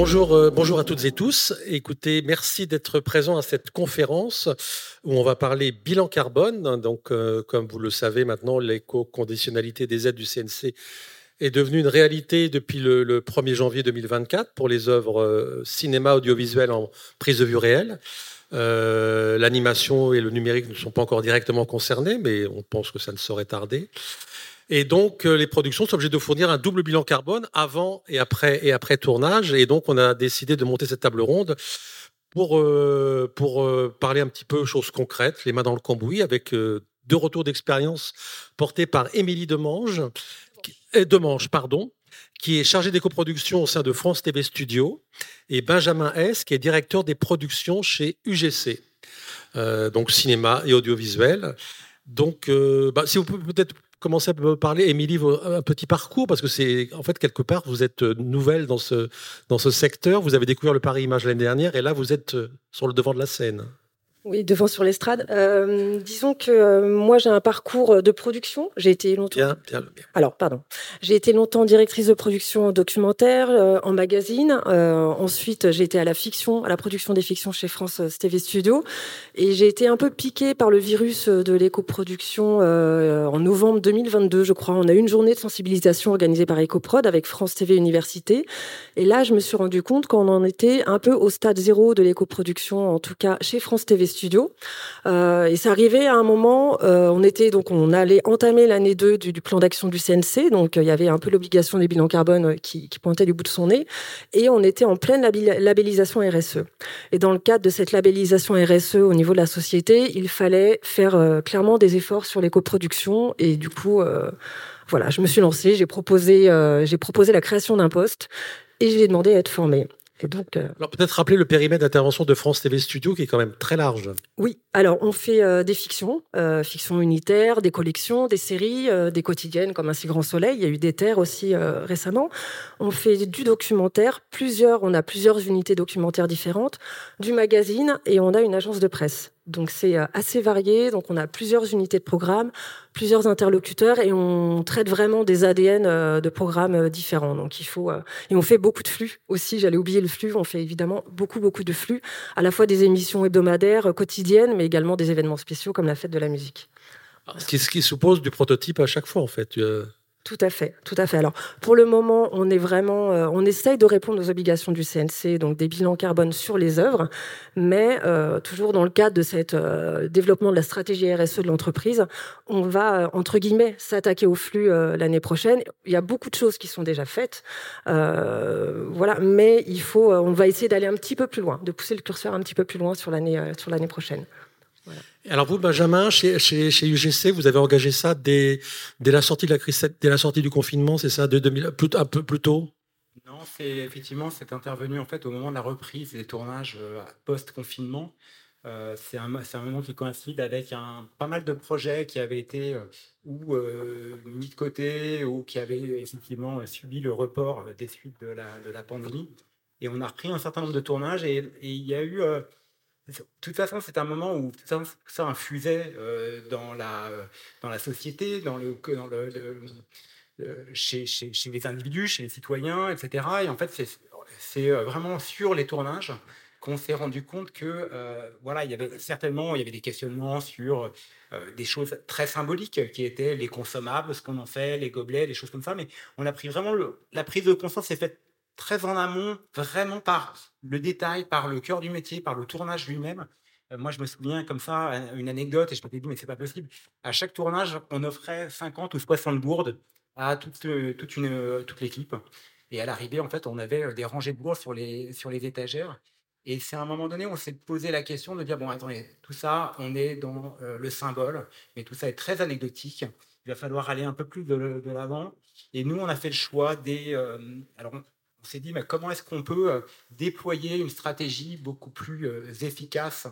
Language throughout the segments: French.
bonjour, euh, bonjour à toutes et tous. Écoutez, merci d'être présents à cette conférence où on va parler bilan carbone. Donc, euh, comme vous le savez maintenant, l'éco-conditionnalité des aides du CNC est devenue une réalité depuis le, 1er janvier 2024 pour les œuvres euh, cinéma audiovisuelles en prise de vue réelle. L'animation et le numérique ne sont pas encore directement concernés, mais on pense que ça ne saurait tarder. Et donc, euh, les productions sont obligées de fournir un double bilan carbone avant et après, et après tournage. Et donc, on a décidé de monter cette table ronde pour, euh, pour euh, parler un petit peu choses concrètes, les mains dans le cambouis, avec deux retours d'expérience portés par Émilie Demange, pardon, qui est chargée des coproductions au sein de France TV Studio, et Benjamin S, qui est directeur des productions chez UGC, donc cinéma et audiovisuel. Donc, bah, si vous pouvez peut-être commencer à me parler, Émilie, un petit parcours, parce que c'est, en fait, quelque part, vous êtes nouvelle dans ce, dans ce secteur. Vous avez découvert le Paris Image l'année dernière, et là, vous êtes euh, sur le devant de la scène. Oui, devant sur l'estrade. Euh, disons que euh, moi j'ai un parcours de production. J'ai été longtemps. Bien, bien, bien. Alors, pardon. J'ai été longtemps directrice de production documentaire euh, en magazine. Euh, ensuite, j'ai été à la fiction, à la production des fictions chez France TV Studio, et j'ai été un peu piquée par le virus de l'éco-production en novembre 2022, je crois. On a eu une journée de sensibilisation organisée par EcoProd avec France TV Université, et là, je me suis rendu compte qu'on en était un peu au stade zéro de l'éco-production, en tout cas chez France TV studios. Euh, et c'est arrivé à un moment, euh, on était donc on allait entamer l'année 2 du, plan d'action du CNC, donc euh, il y avait un peu l'obligation des bilans carbone qui, pointait du bout de son nez, et on était en pleine labellisation RSE. Et dans le cadre de cette labellisation RSE au niveau de la société, il fallait faire clairement des efforts sur les coproductions, et du coup, voilà, je me suis lancée, j'ai proposé, j'ai proposé la création d'un poste, et j'ai demandé à être formée. Euh, alors peut-être rappeler le périmètre d'intervention de France TV Studio qui est quand même très large. Oui, alors on fait euh, des fictions, euh, fictions unitaires, des collections, des séries, des quotidiennes comme Un si grand soleil. Il y a eu des terres aussi récemment. On fait du documentaire, plusieurs, on a plusieurs unités documentaires différentes, du magazine et on a une agence de presse. Donc c'est euh, assez varié. Donc on a plusieurs unités de programme, plusieurs interlocuteurs et on traite vraiment des ADN euh, de programmes euh, différents. Donc il faut et on fait beaucoup de flux aussi. J'allais oublier le flux. On fait évidemment beaucoup beaucoup de flux, à la fois des émissions hebdomadaires, quotidiennes, mais également des événements spéciaux comme la fête de la musique. Ce ce qui suppose du prototype à chaque fois en fait. Tout à fait, tout à fait. Alors, pour le moment, on est vraiment, euh, on essaye de répondre aux obligations du CNC, donc des bilans carbone sur les œuvres, mais euh, toujours dans le cadre de cet euh, développement de la stratégie RSE de l'entreprise, on va entre guillemets s'attaquer au flux l'année prochaine. Il y a beaucoup de choses qui sont déjà faites, voilà, mais il faut, on va essayer d'aller un petit peu plus loin, de pousser le curseur un petit peu plus loin sur l'année, sur l'année prochaine. Alors vous, Benjamin, chez, UGC, vous avez engagé ça dès, la sortie de la sortie du confinement, c'est ça, de 2000, un peu plus tôt? Non, c'est effectivement, c'est intervenu en fait au moment de la reprise des tournages euh, post-confinement. Euh, c'est un, moment qui coïncide avec un, pas mal de projets qui avaient été euh, ou mis de côté ou qui avaient effectivement subi le report des suites de la, pandémie. Et on a repris un certain nombre de tournages et il y a eu de toute façon, c'est un moment où tout ça, infusait euh, dans, la, euh, dans la société, dans le, chez, chez, chez, les individus, chez les citoyens, etc. Et en fait, c'est euh, vraiment sur les tournages qu'on s'est rendu compte que voilà, il y avait certainement il y avait des questionnements sur des choses très symboliques qui étaient les consommables, ce qu'on en fait, les gobelets, des choses comme ça. Mais on a pris vraiment la prise de conscience s'est faite très en amont, vraiment par le détail, par le cœur du métier, par le tournage lui-même. Euh, moi, je me souviens comme ça, une anecdote, et je me suis dit, mais c'est pas possible. À chaque tournage, on offrait 50 ou 60 bourdes à toute, euh, toute, une, euh, toute l'équipe. Et à l'arrivée, en fait, on avait des rangées de bourdes sur les, sur les étagères. Et c'est à un moment donné on s'est posé la question de dire, bon, attendez, tout ça, on est dans le symbole, mais tout ça est très anecdotique. Il va falloir aller un peu plus de, l'avant. Et nous, on a fait le choix des... alors, on s'est dit, mais comment est-ce qu'on peut euh, déployer une stratégie beaucoup plus euh, efficace,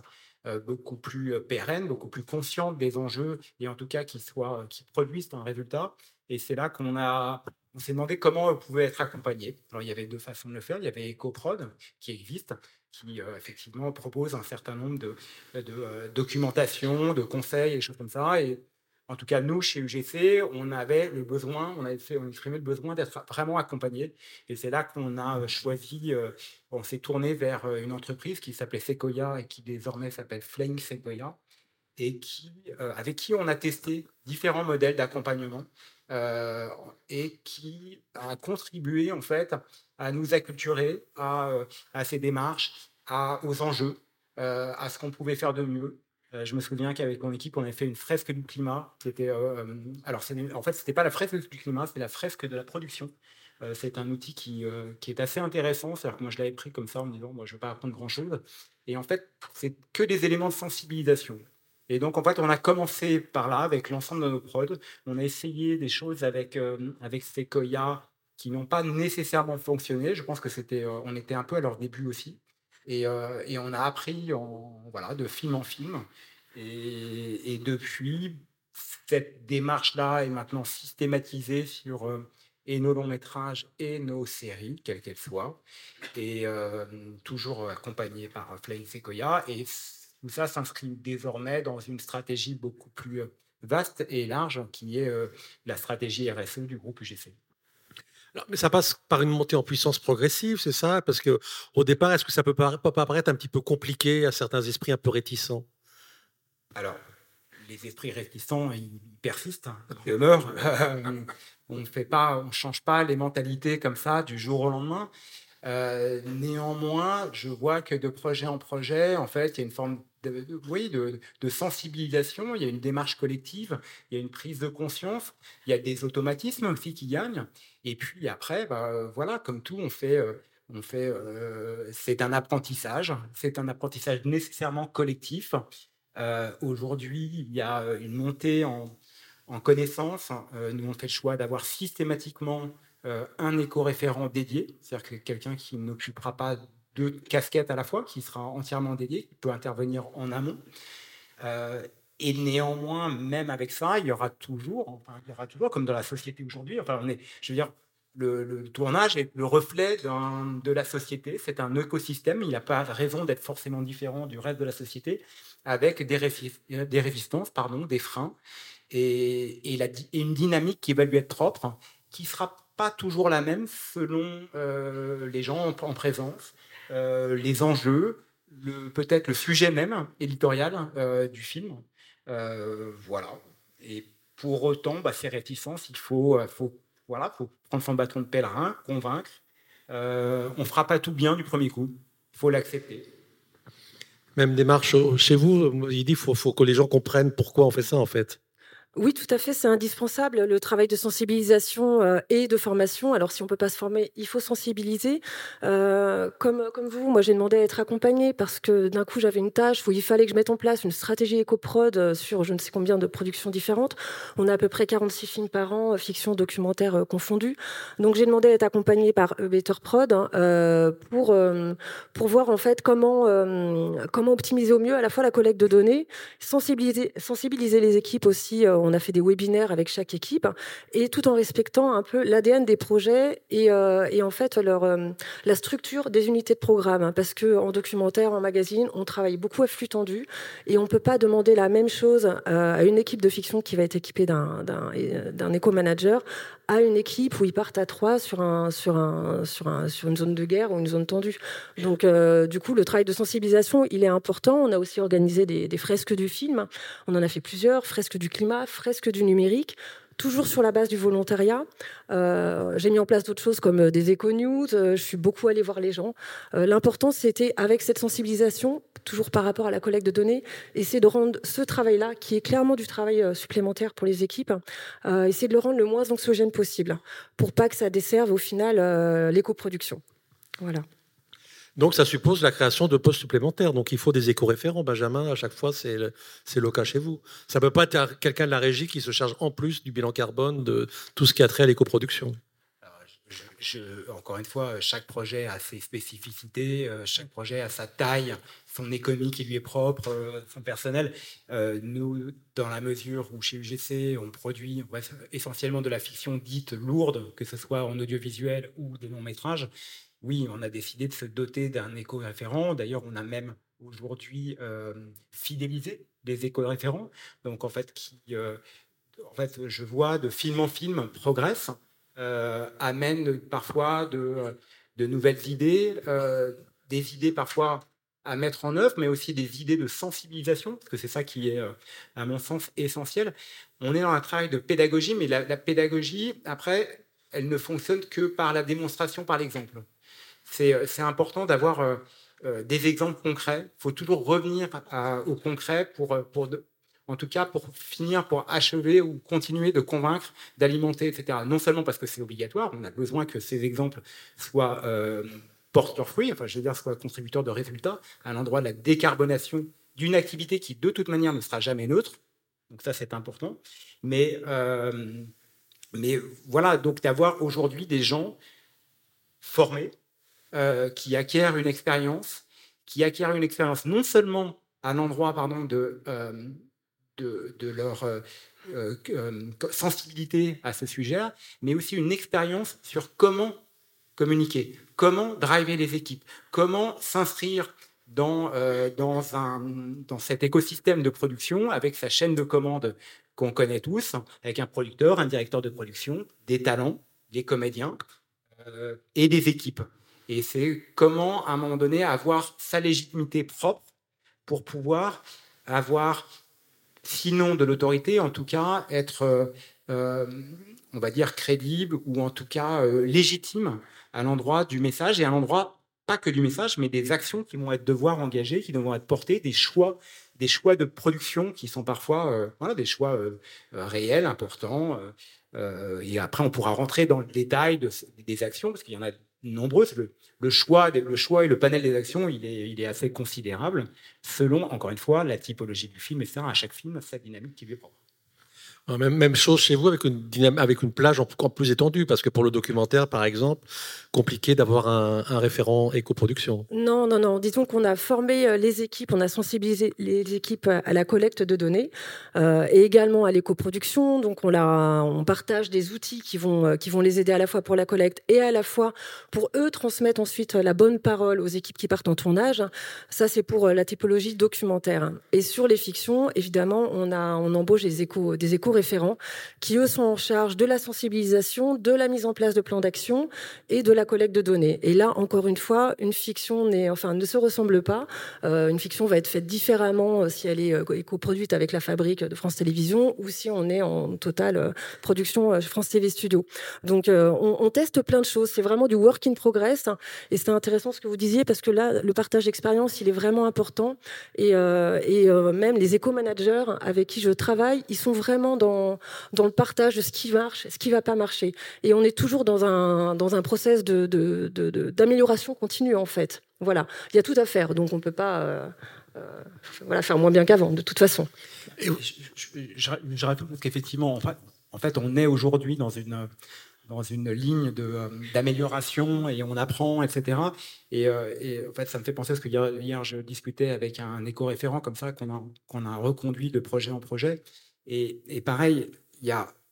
euh, beaucoup plus pérenne, beaucoup plus consciente des enjeux et en tout cas qui, soit, qui produisent un résultat? Et c'est là qu'on a, on s'est demandé comment on pouvait être accompagné. Alors, il y avait deux façons de le faire. Il y avait EcoProd qui existe, qui effectivement propose un certain nombre de, de documentation, de conseils et des choses comme ça. En tout cas, nous, chez UGC, on avait le besoin, on avait fait, on exprimé le besoin d'être vraiment accompagné. Et c'est là qu'on a choisi, on s'est tourné vers une entreprise qui s'appelait Sequoia et qui désormais s'appelle Flying Sequoia et qui, avec qui on a testé différents modèles d'accompagnement et qui a contribué en fait à nous acculturer à, à ces démarches, à, aux enjeux, à ce qu'on pouvait faire de mieux euh, je me souviens qu'avec mon équipe, on avait fait une fresque du climat. C'était, euh, euh, alors, en fait, c'était pas la fresque du climat, c'était la fresque de la production. c'est un outil qui, est assez intéressant. C'est-à-dire que moi, je l'avais pris comme ça en me disant, moi, je ne vais pas apprendre grand-chose. Et en fait, c'est que des éléments de sensibilisation. Et donc, en fait, on a commencé par là avec l'ensemble de nos prods. On a essayé des choses avec, avec Sequoia qui n'ont pas nécessairement fonctionné. Je pense que c'était, était un peu à leur début aussi. Euh, et, on a appris voilà, de film en film. Et, depuis, cette démarche-là est maintenant systématisée sur euh, et nos longs métrages et nos séries, quelles qu'elles soient, et euh, toujours accompagnée par Flying Sequoia. Et tout ça s'inscrit désormais dans une stratégie beaucoup plus vaste et large, qui est la stratégie RSE du groupe UGC mais ça passe par une montée en puissance progressive, c'est ça? Parce que au départ, est-ce que ça peut pas apparaître un petit peu compliqué à certains esprits un peu réticents? Alors, les esprits réticents, ils persistent, hein, ils demeurent. on ne fait pas, on change pas les mentalités comme ça du jour au lendemain. Euh, néanmoins, je vois que de projet en projet, en fait, il y a une forme de, oui, de, sensibilisation, il y a une démarche collective, il y a une prise de conscience, il y a des automatismes aussi qui gagnent. Et puis après, bah, voilà, comme tout, on fait, euh, euh, c'est un apprentissage, c'est un apprentissage nécessairement collectif. Aujourd'hui, il y a une montée en, en connaissances. nous, on fait le choix d'avoir systématiquement euh, un éco-référent dédié, c'est-à-dire que quelqu'un qui n'occupera pas deux casquettes à la fois, qui sera entièrement dédié, qui peut intervenir en amont. Euh, et néanmoins, même avec ça, il y aura toujours, enfin, il y aura toujours, comme dans la société aujourd'hui, enfin, je veux dire, le, tournage est le reflet de la société. C'est un écosystème. Il n'a pas raison d'être forcément différent du reste de la société, avec des, des résistances, pardon, des freins, et, une dynamique qui va lui être propre, qui sera pas toujours la même selon euh, les gens en, présence, euh, les enjeux, peut-être le sujet même éditorial euh, du film. Voilà. Et pour autant, bah, ces réticences, il faut, faut, voilà, faut prendre son bâton de pèlerin, convaincre. on ne fera pas tout bien du premier coup. Il faut l'accepter. Même démarche chez vous, il dit qu'il faut que les gens comprennent pourquoi on fait ça en fait. Oui, tout à fait, c'est indispensable, le travail de sensibilisation euh, et de formation. Alors, si on peut pas se former, il faut sensibiliser. Euh, comme, comme vous, moi, j'ai demandé à être accompagnée parce que d'un coup, j'avais une tâche où il fallait que je mette en place une stratégie éco-prod euh, sur je ne sais combien de productions différentes. On a à peu près 46 films par an, fiction, documentaire confondus. Donc, j'ai demandé à être accompagnée par Better Prod hein, pour, pour voir en fait comment, comment optimiser au mieux à la fois la collecte de données, sensibiliser, sensibiliser les équipes aussi a fait des webinaires avec chaque équipe, et tout en respectant un peu l'ADN des projets et, euh, en fait leur, euh, la structure des unités de programme. Hein, parce que en documentaire, en magazine, on travaille beaucoup à flux tendu, et on peut pas demander la même chose euh, à une équipe de fiction qui va être équipée d'un éco-manager à une équipe où ils partent à trois sur, un, sur, un, sur, un, sur une zone de guerre ou une zone tendue. Donc, du coup, le travail de sensibilisation, il est important. On a aussi organisé des, des, fresques du film. On en a fait plusieurs, fresques du climat, fresque du numérique, toujours sur la base du volontariat. Euh, j'ai mis en place d'autres choses comme euh, des éco-news, euh, je suis beaucoup allée voir les gens. L'important, c'était, avec cette sensibilisation, toujours par rapport à la collecte de données, essayer de rendre ce travail-là, qui est clairement du travail supplémentaire pour les équipes, essayer de le rendre le moins anxiogène possible, pour pas que ça desserve au final l'éco-production. Voilà. Donc, ça suppose la création de postes supplémentaires. Donc, il faut des éco-référents. Benjamin, à chaque fois, c'est le, le, cas chez vous. Ça ne peut pas être quelqu'un de la régie qui se charge en plus du bilan carbone, de tout ce qui a trait à l'éco-production. encore une fois, chaque projet a ses spécificités, euh, chaque projet a sa taille, son économie qui lui est propre, euh, son personnel. Euh, nous, dans la mesure où chez UGC, on produit essentiellement de la fiction dite lourde, que ce soit en audiovisuel ou des longs métrages, oui, on a décidé de se doter d'un éco-référent. D'ailleurs, on a même aujourd'hui fidélisé des éco-référents, donc en fait qui en fait, je vois de film en film progresse, amène parfois de nouvelles idées, des idées parfois à mettre en œuvre, mais aussi des idées de sensibilisation, parce que c'est ça qui est, à mon sens, essentiel. On est dans un travail de pédagogie, mais la, pédagogie, après, elle ne fonctionne que par la démonstration, par l'exemple. C'est important d'avoir des exemples concrets. Il faut toujours revenir au concret pour, en tout cas pour finir, pour achever ou continuer de convaincre, d'alimenter, etc. Non seulement parce que c'est obligatoire, on a besoin que ces exemples soient porte fruit, enfin, je veux dire, soit contributeur de résultats à l'endroit de la décarbonation d'une activité qui, de toute manière, ne sera jamais neutre. Donc ça, c'est important. Mais, euh, mais voilà, donc d'avoir aujourd'hui des gens formés euh, qui acquièrent une expérience, qui acquièrent une expérience non seulement à l'endroit pardon, de, euh, de, leur sensibilité à ce sujet, mais aussi une expérience sur comment communiquer, comment driver les équipes, comment s'inscrire dans, euh, dans, un, dans cet écosystème de production avec sa chaîne de commandes qu'on connaît tous, avec un producteur, un directeur de production, des talents, des comédiens euh, et des équipes. Et c'est comment, à un moment donné, avoir sa légitimité propre pour pouvoir avoir, sinon de l'autorité, en tout cas, être, euh, on va dire, crédible ou en tout cas légitime à l'endroit du message et à l'endroit pas que du message, mais des actions qui vont être devoir engagées, qui devront être portées, des choix, des choix de production qui sont parfois euh, voilà, des choix euh, euh, réels, importants. et après, on pourra rentrer dans le détail de, des actions, parce qu'il y en a nombreuses. Le, choix, et le panel des actions, il est, assez considérable, selon, encore une fois, la typologie du film, et ça, à chaque film, sa dynamique qui lui est propre. Même, même chose chez vous avec une, plage encore plus étendue, parce que pour le documentaire, par exemple, compliqué d'avoir un, référent éco-production. Non, non, non. Disons qu'on a formé euh, les équipes, on a sensibilisé les équipes à la collecte de données euh, et également à l'éco-production. Donc on, partage des outils qui vont, euh, qui vont les aider à la fois pour la collecte et à la fois pour eux transmettre ensuite la bonne parole aux équipes qui partent en tournage. Ça, c'est pour la typologie documentaire. Et sur les fictions, évidemment, on, embauche des éco, des qui, eux, sont en charge de la sensibilisation, de la mise en place de plans d'action et de la collecte de données. Et là, encore une fois, une fiction enfin, ne se ressemble pas. Euh, une fiction va être faite différemment euh, si elle est euh, éco-produite avec la fabrique de France Télévisions ou si on est en totale production France TV Studio. Donc, on, teste plein de choses. C'est vraiment du work in progress. Et c'est intéressant ce que vous disiez parce que là, le partage d'expérience, il est vraiment important. Et, et même les éco-managers avec qui je travaille, ils sont vraiment dans dans, le partage de ce qui marche, ce qui ne va pas marcher. Et on est toujours dans un, dans un process d'amélioration de, continue, en fait. Voilà, il y a tout à faire, donc on ne peut pas euh, euh, voilà, faire moins bien qu'avant, de toute façon. je, je, je, rajoute parce qu'effectivement, en fait, on est aujourd'hui dans une dans une ligne d'amélioration et on apprend, etc. Et, et, en fait, ça me fait penser parce que hier, hier je discutais avec un éco-référent comme ça qu'on a, qu'on a reconduit de projet en projet. Et, pareil,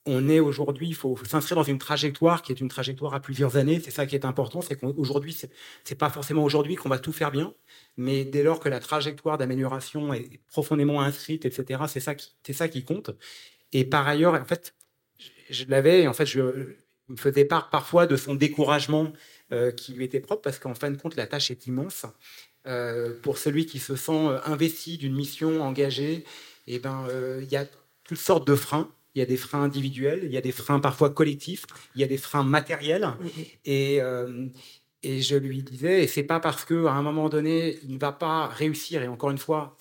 on est aujourd'hui, il faut, s'inscrire dans une trajectoire qui est une trajectoire à plusieurs années. C'est ça qui est important, c'est qu'aujourd'hui, c'est, c'est pas forcément aujourd'hui qu'on va tout faire bien, mais dès lors que la trajectoire d'amélioration est profondément inscrite, etc., c'est ça qui, compte. Et par ailleurs, en fait, je, l'avais, en fait, je, me faisais part parfois de son découragement euh, qui lui était propre, parce qu'en fin de compte, la tâche est immense. Euh, pour celui qui se sent euh, investi d'une mission engagée, eh ben, il y a toutes sortes de freins. Il y a des freins individuels, il y a des freins parfois collectifs, il y a des freins matériels. Et, euh, et je lui disais, et c'est pas parce qu'à un moment donné, il ne va pas réussir, et encore une fois,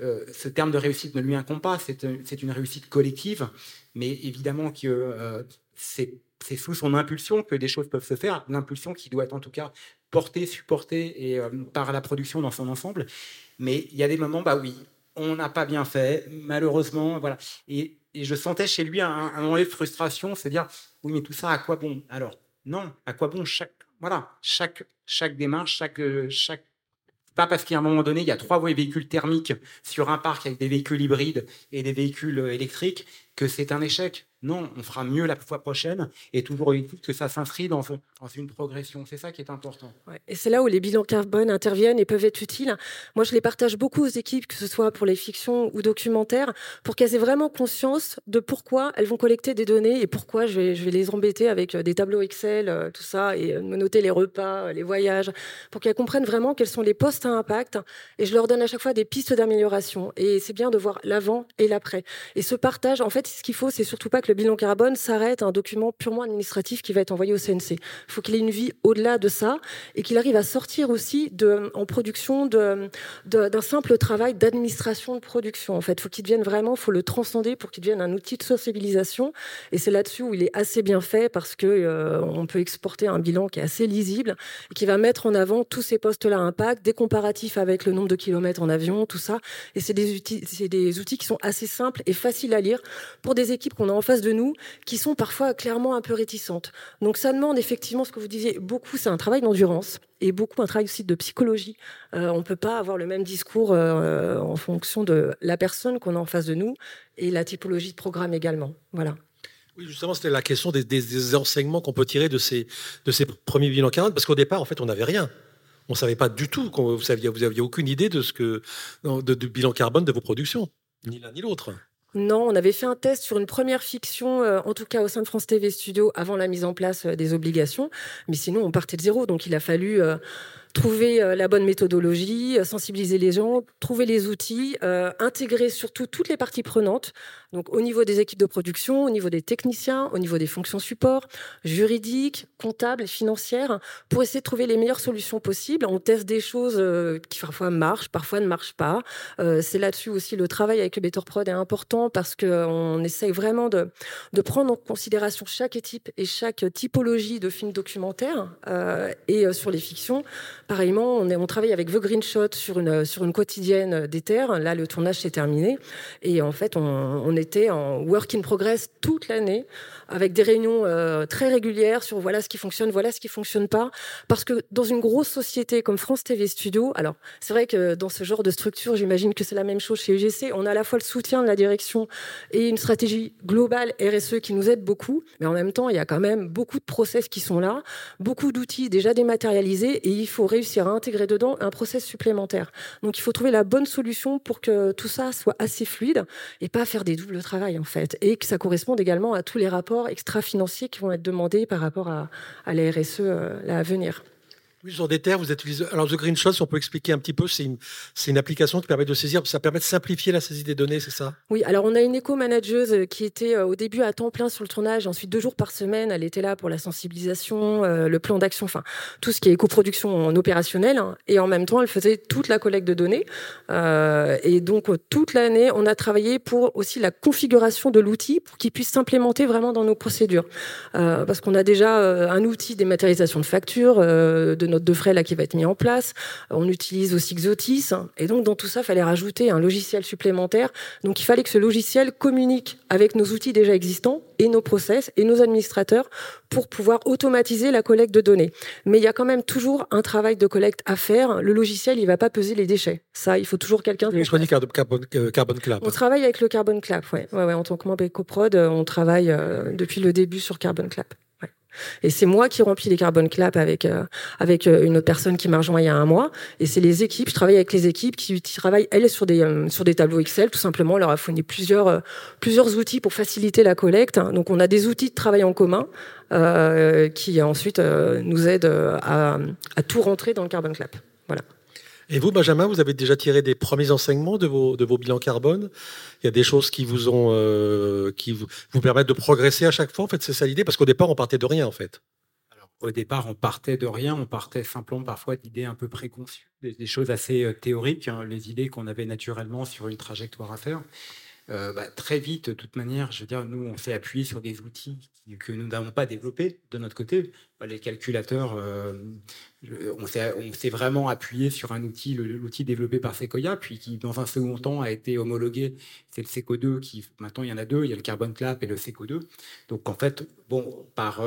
euh, ce terme de réussite ne lui incombe pas, c'est une réussite collective, mais évidemment que euh, c'est sous son impulsion que des choses peuvent se faire, l'impulsion qui doit être en tout cas portée, supportée et, par la production dans son ensemble. Mais il y a des moments, bah oui, on n'a pas bien fait, malheureusement, voilà. Et, je sentais chez lui un, un de frustration, c'est dire, oui, mais tout ça, à quoi bon? Alors, non, à quoi bon chaque, voilà, chaque, chaque démarche, chaque, chaque, pas parce qu'à un moment donné, il y a trois véhicules thermiques sur un parc avec des véhicules hybrides et des véhicules électriques, que c'est un échec. Non, on fera mieux la fois prochaine et toujours que ça s'inscrit dans, une progression. C'est ça qui est important. et c'est là où les bilans carbone interviennent et peuvent être utiles. Moi, je les partage beaucoup aux équipes, que ce soit pour les fictions ou documentaires, pour qu'elles aient vraiment conscience de pourquoi elles vont collecter des données et pourquoi je vais, je vais les embêter avec euh, des tableaux Excel, euh, tout ça, et euh, me noter les repas, les voyages, pour qu'elles comprennent vraiment quels sont les postes à impact. Et je leur donne à chaque fois des pistes d'amélioration. Et c'est bien de voir l'avant et l'après. Et ce partage, en fait, ce qu'il faut, c'est surtout pas que le bilan carbone s'arrête à un document purement administratif qui va être envoyé au CNC. Il faut qu'il ait une vie au-delà de ça et qu'il arrive à sortir aussi de, en production d'un de, simple travail d'administration de production. En fait, faut qu'il devienne vraiment, faut le transcender pour qu'il devienne un outil de sensibilisation. Et c'est là-dessus où il est assez bien fait parce que euh, on peut exporter un bilan qui est assez lisible et qui va mettre en avant tous ces postes-là à impact, des comparatifs avec le nombre de kilomètres en avion, tout ça. Et c'est des outils, c'est des outils qui sont assez simples et faciles à lire pour des équipes qu'on a en face de nous qui sont parfois clairement un peu réticentes. Donc ça demande effectivement ce que vous disiez, beaucoup, c'est un travail d'endurance et beaucoup un travail aussi de psychologie. Euh, on ne peut pas avoir le même discours euh, en fonction de la personne qu'on a en face de nous et la typologie de programme également. Voilà. Oui, justement, c'était la question des, enseignements qu'on peut tirer de ces, de ces premiers bilans carbone, parce qu'au départ, en fait, on n'avait rien. On ne savait pas du tout, vous saviez, vous aviez aucune idée de ce que, de, du bilan carbone de vos productions, ni l'un ni l'autre. Non, on avait fait un test sur une première fiction, euh, en tout cas au sein de France TV Studio, avant la mise en place euh, des obligations. Mais sinon, on partait de zéro. Donc, il a fallu euh, trouver la bonne méthodologie, sensibiliser les gens, trouver les outils, intégrer surtout toutes les parties prenantes. Donc au niveau des équipes de production, au niveau des techniciens, au niveau des fonctions support, juridiques, comptables financières, pour essayer de trouver les meilleures solutions possibles. On teste des choses euh, qui parfois marchent, parfois ne marchent pas. Euh, c'est là-dessus aussi le travail avec le Better Prod est important parce qu'on essaye vraiment de, prendre en considération chaque équipe et chaque typologie de films documentaires. Euh, et sur les fictions, pareillement, on, on travaille avec The Green Shot sur une, sur une quotidienne des terres. Là, le tournage s'est terminé. Et en fait, on en work in progress toute l'année, avec des réunions euh, très régulières sur voilà ce qui fonctionne, voilà ce qui fonctionne pas. Parce que dans une grosse société comme France TV Studio, alors c'est vrai que dans ce genre de structure, j'imagine que c'est la même chose chez UGC, on a à la fois le soutien de la direction et une stratégie globale RSE qui nous aide beaucoup, mais en même temps, il y a quand même beaucoup de process qui sont là, beaucoup d'outils déjà dématérialisés, et il faut réussir à intégrer dedans un process supplémentaire. Donc il faut trouver la bonne solution pour que tout ça soit assez fluide et pas faire des double travail en fait, et que ça corresponde également à tous les rapports extra-financiers qui vont être demandés par rapport à, la RSE euh, à venir. Oui, des terres, vous utilisez. Alors, The Green Shot, si on peut expliquer un petit peu, c'est une, application qui permet de saisir, ça permet de simplifier la saisie des données, c'est ça? Oui, alors on a une éco-manageuse qui était euh, au début à temps plein sur le tournage, ensuite deux jours par semaine, elle était là pour la sensibilisation, euh, le plan d'action, enfin, tout ce qui est éco-production en opérationnel, hein, et en même temps, elle faisait toute la collecte de données. Euh, et donc, toute l'année, on a travaillé pour aussi la configuration de l'outil pour qu'il puisse s'implémenter vraiment dans nos procédures. parce qu'on a déjà un outil dématérialisation de factures, de notre de frais là qui va être mis en place. On utilise aussi Xotis. Et donc, dans tout ça, il fallait rajouter un logiciel supplémentaire. Donc, il fallait que ce logiciel communique avec nos outils déjà existants et nos process et nos administrateurs pour pouvoir automatiser la collecte de données. Mais il y a quand même toujours un travail de collecte à faire. Le logiciel, il va pas peser les déchets. Ça, il faut toujours quelqu'un. Je choisis Carbon, euh, Carbon Club. On travaille avec le Carbon Club, ouais. ouais, ouais en tant que membre EcoProd, on travaille euh, depuis le début sur Carbon Club. Et c'est moi qui remplis les carbon clap avec euh, avec euh, une autre personne qui m'a rejoint il y a un mois. Et c'est les équipes. Je travaille avec les équipes qui travaillent elles sur des euh, sur des tableaux Excel. Tout simplement, on leur a fourni plusieurs plusieurs outils pour faciliter la collecte. Donc on a des outils de travail en commun qui ensuite nous aident à, à tout rentrer dans le carbon clap. Et vous, Benjamin, vous avez déjà tiré des premiers enseignements de vos, bilans carbone Il y a des choses qui euh, vous, permettent de progresser à chaque fois. En fait, c'est ça l'idée, parce qu'au départ, on partait de rien, en fait. Alors, au départ, on partait de rien. On partait simplement parfois d'idées un peu préconçues, des, choses assez euh, théoriques, hein, les idées qu'on avait naturellement sur une trajectoire à faire. Euh, bah, très vite, de toute manière, je veux dire, nous, on s'est appuyé sur des outils que nous n'avons pas développés de notre côté. Bah, les calculateurs, euh, on s'est vraiment appuyé sur un outil, l'outil développé par Sequoia, puis qui, dans un second temps, a été homologué. C'est le Seco 2 qui, maintenant, il y en a deux, il y a le Carbon Clap et le Seco 2. Donc, en fait, bon, par.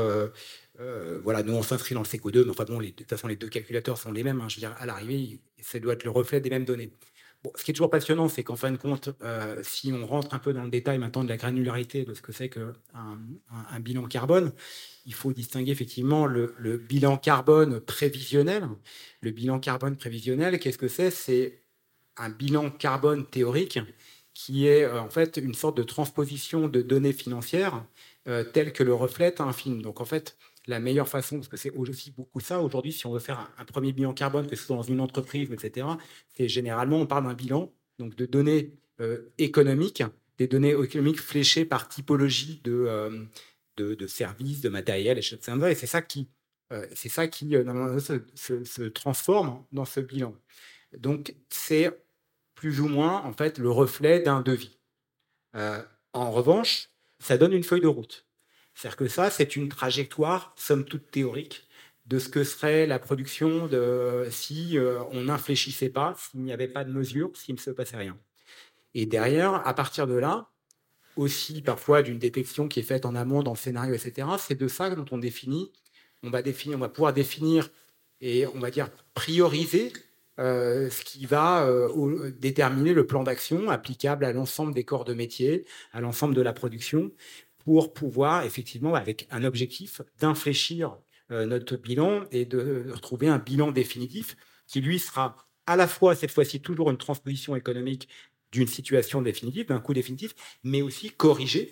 Euh, voilà, nous on s'inscrit dans le Seco 2, mais enfin bon, de toute façon les deux calculateurs sont les mêmes. Hein. je veux dire, à l'arrivée, ça doit être le reflet des mêmes données. Ce qui est toujours passionnant, c'est qu'en fin de compte, euh, si on rentre un peu dans le détail maintenant de la granularité de ce que c'est qu'un un, bilan carbone, il faut distinguer effectivement le, bilan carbone prévisionnel. Le bilan carbone prévisionnel, qu'est-ce que c'est? C'est un bilan carbone théorique qui est euh, en fait une sorte de transposition de données financières euh, telles que le reflète un film. Donc en fait, la meilleure façon, parce que c'est aussi beaucoup ça, aujourd'hui, si on veut faire un, premier bilan carbone, que ce soit dans une entreprise, etc., c'est généralement, on parle d'un bilan, donc de données euh, économiques, des données économiques fléchées par typologie de, euh, de, services, de matériel, etc. Et c'est ça qui, euh, c'est ça qui se, se, transforme dans ce bilan. Donc, c'est plus ou moins, en fait, le reflet d'un devis. en revanche, ça donne une feuille de route. C'est-à-dire que ça, c'est une trajectoire, somme toute théorique, de ce que serait la production de, si euh, on n'infléchissait pas, s'il n'y avait pas de mesure, s'il ne se passait rien. Et derrière, à partir de là, aussi parfois d'une détection qui est faite en amont dans le scénario, etc., c'est de ça dont on définit, on va, définir, on va pouvoir définir et on va dire prioriser euh, ce qui va euh, déterminer le plan d'action applicable à l'ensemble des corps de métier, à l'ensemble de la production, pour pouvoir effectivement, avec un objectif, d'infléchir euh, notre bilan et de retrouver un bilan définitif qui, lui, sera à la fois, cette fois-ci, toujours une transposition économique d'une situation définitive, d'un coût définitif, mais aussi corrigé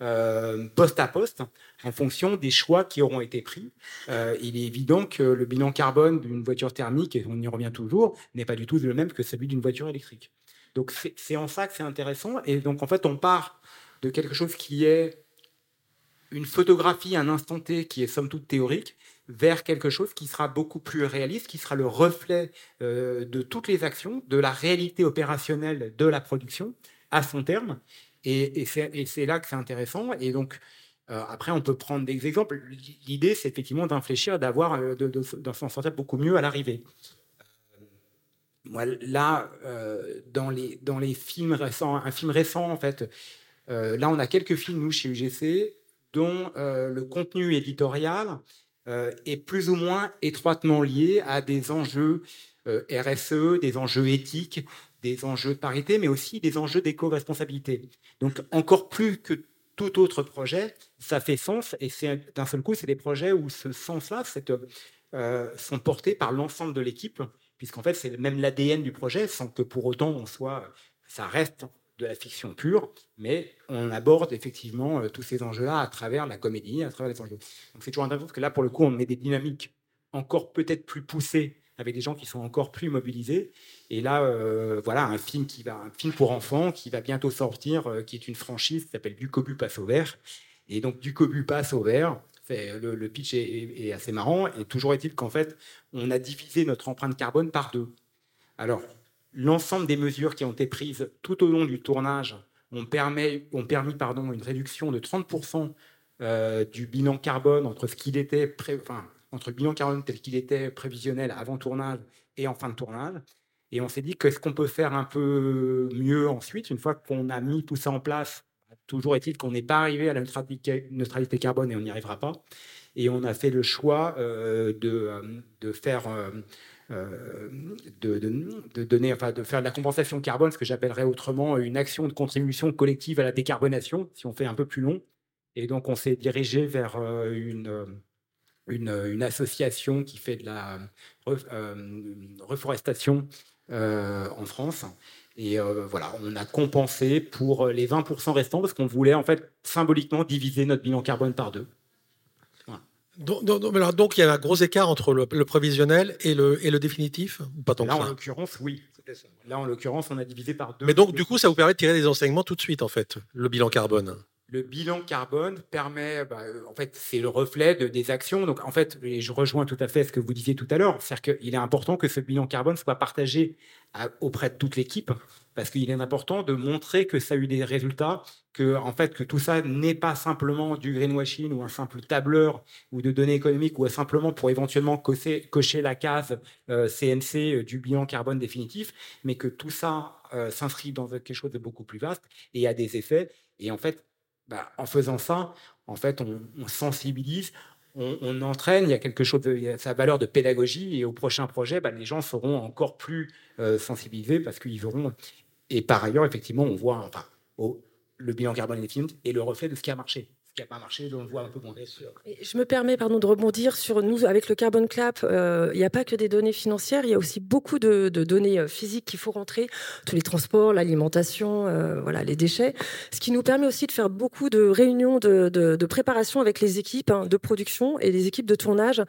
euh, poste à poste en fonction des choix qui auront été pris. Euh, il est évident que le bilan carbone d'une voiture thermique, et on y revient toujours, n'est pas du tout le même que celui d'une voiture électrique. Donc c'est en ça que c'est intéressant. Et donc en fait, on part de quelque chose qui est une photographie, un instant T qui est somme toute théorique, vers quelque chose qui sera beaucoup plus réaliste, qui sera le reflet euh, de toutes les actions, de la réalité opérationnelle de la production à son terme. Et, c'est là que c'est intéressant. Et donc, euh, après, on peut prendre des exemples. L'idée, c'est effectivement d'infléchir, d'avoir, euh, d'en s'en sortir beaucoup mieux à l'arrivée. Moi, là, dans, les, dans les films récents, un film récent, en fait, là, on a quelques films, nous, chez UGC, dont euh, le contenu éditorial euh, est plus ou moins étroitement lié à des enjeux RSE, des enjeux éthiques, des enjeux de parité, mais aussi des enjeux d'éco-responsabilité. Donc, encore plus que tout autre projet, ça fait sens, et c'est d'un seul coup, c'est des projets où ce sens-là sont portés par l'ensemble de l'équipe, puisqu'en fait, c'est même l'ADN du projet, sans que pour autant on soit, ça reste de la fiction pure, mais on aborde effectivement euh, tous ces enjeux-là à travers la comédie, à travers les enjeux. Donc c'est toujours intéressant parce que là, pour le coup, on met des dynamiques encore peut-être plus poussées avec des gens qui sont encore plus mobilisés. Et là, euh, voilà, un film qui va, un film pour enfants qui va bientôt sortir, euh, qui est une franchise qui s'appelle Du Cobu passe au vert. Et donc Du Cobu passe au vert. Le, le, pitch est, est, assez marrant. Et toujours est-il qu'en fait, on a divisé notre empreinte carbone par deux. Alors, l'ensemble des mesures qui ont été prises tout au long du tournage ont, permis, une réduction de 30% euh, du bilan carbone entre ce qu'il était entre le bilan carbone tel qu'il était prévisionnel avant tournage et en fin de tournage. Et on s'est dit qu'est-ce qu'on peut faire un peu mieux ensuite, une fois qu'on a mis tout ça en place? Toujours est-il qu'on n'est pas arrivé à la neutralité carbone et on n'y arrivera pas. Et on a fait le choix euh, de, euh, de, faire de, de, donner, enfin, de faire de la compensation carbone, ce que j'appellerais autrement une action de contribution collective à la décarbonation, si on fait un peu plus long. Et donc, on s'est dirigé vers euh, une, une, une, association qui fait de la euh, reforestation en France. Et voilà, on a compensé pour les 20% restants parce qu'on voulait en fait symboliquement diviser notre bilan carbone par deux. Donc, donc, il y a un gros écart entre le, prévisionnel et le, et le définitif? Pas tant Là, en l'occurrence, oui. Là, en l'occurrence, on a divisé par deux. Mais donc, du coup, ça vous permet de tirer des enseignements tout de suite, en fait, le bilan carbone? Le bilan carbone permet, bah, en fait, c'est le reflet de, des actions. Donc, en fait, je rejoins tout à fait ce que vous disiez tout à l'heure, c'est-à-dire qu'il est important que ce bilan carbone soit partagé auprès de toute l'équipe, parce qu'il est important de montrer que ça a eu des résultats, que en fait que tout ça n'est pas simplement du greenwashing ou un simple tableur ou de données économiques ou simplement pour éventuellement cocher, cocher la case CNC euh, euh, du bilan carbone définitif, mais que tout ça euh, s'inscrit dans quelque chose de beaucoup plus vaste et a des effets. Et en fait, bah, en faisant ça, en fait, on, sensibilise, on, entraîne, il y a quelque chose, de, sa valeur de pédagogie, et au prochain projet, bah, les gens seront encore plus sensibilisés parce qu'ils verront. Et par ailleurs, effectivement, on voit le bilan carbone des films et le reflet de ce qui a marché qui n'a pas marché, on le voit un peu sûr. je me permets pardon, de rebondir sur nous, avec le Carbon Clap, euh, il n'y a pas que des données financières, il y a aussi beaucoup de, données euh, physiques qu'il faut rentrer, tous les transports, l'alimentation, euh, voilà, les déchets, ce qui nous permet aussi de faire beaucoup de réunions de, préparation avec les équipes hein, de production et les équipes de tournage.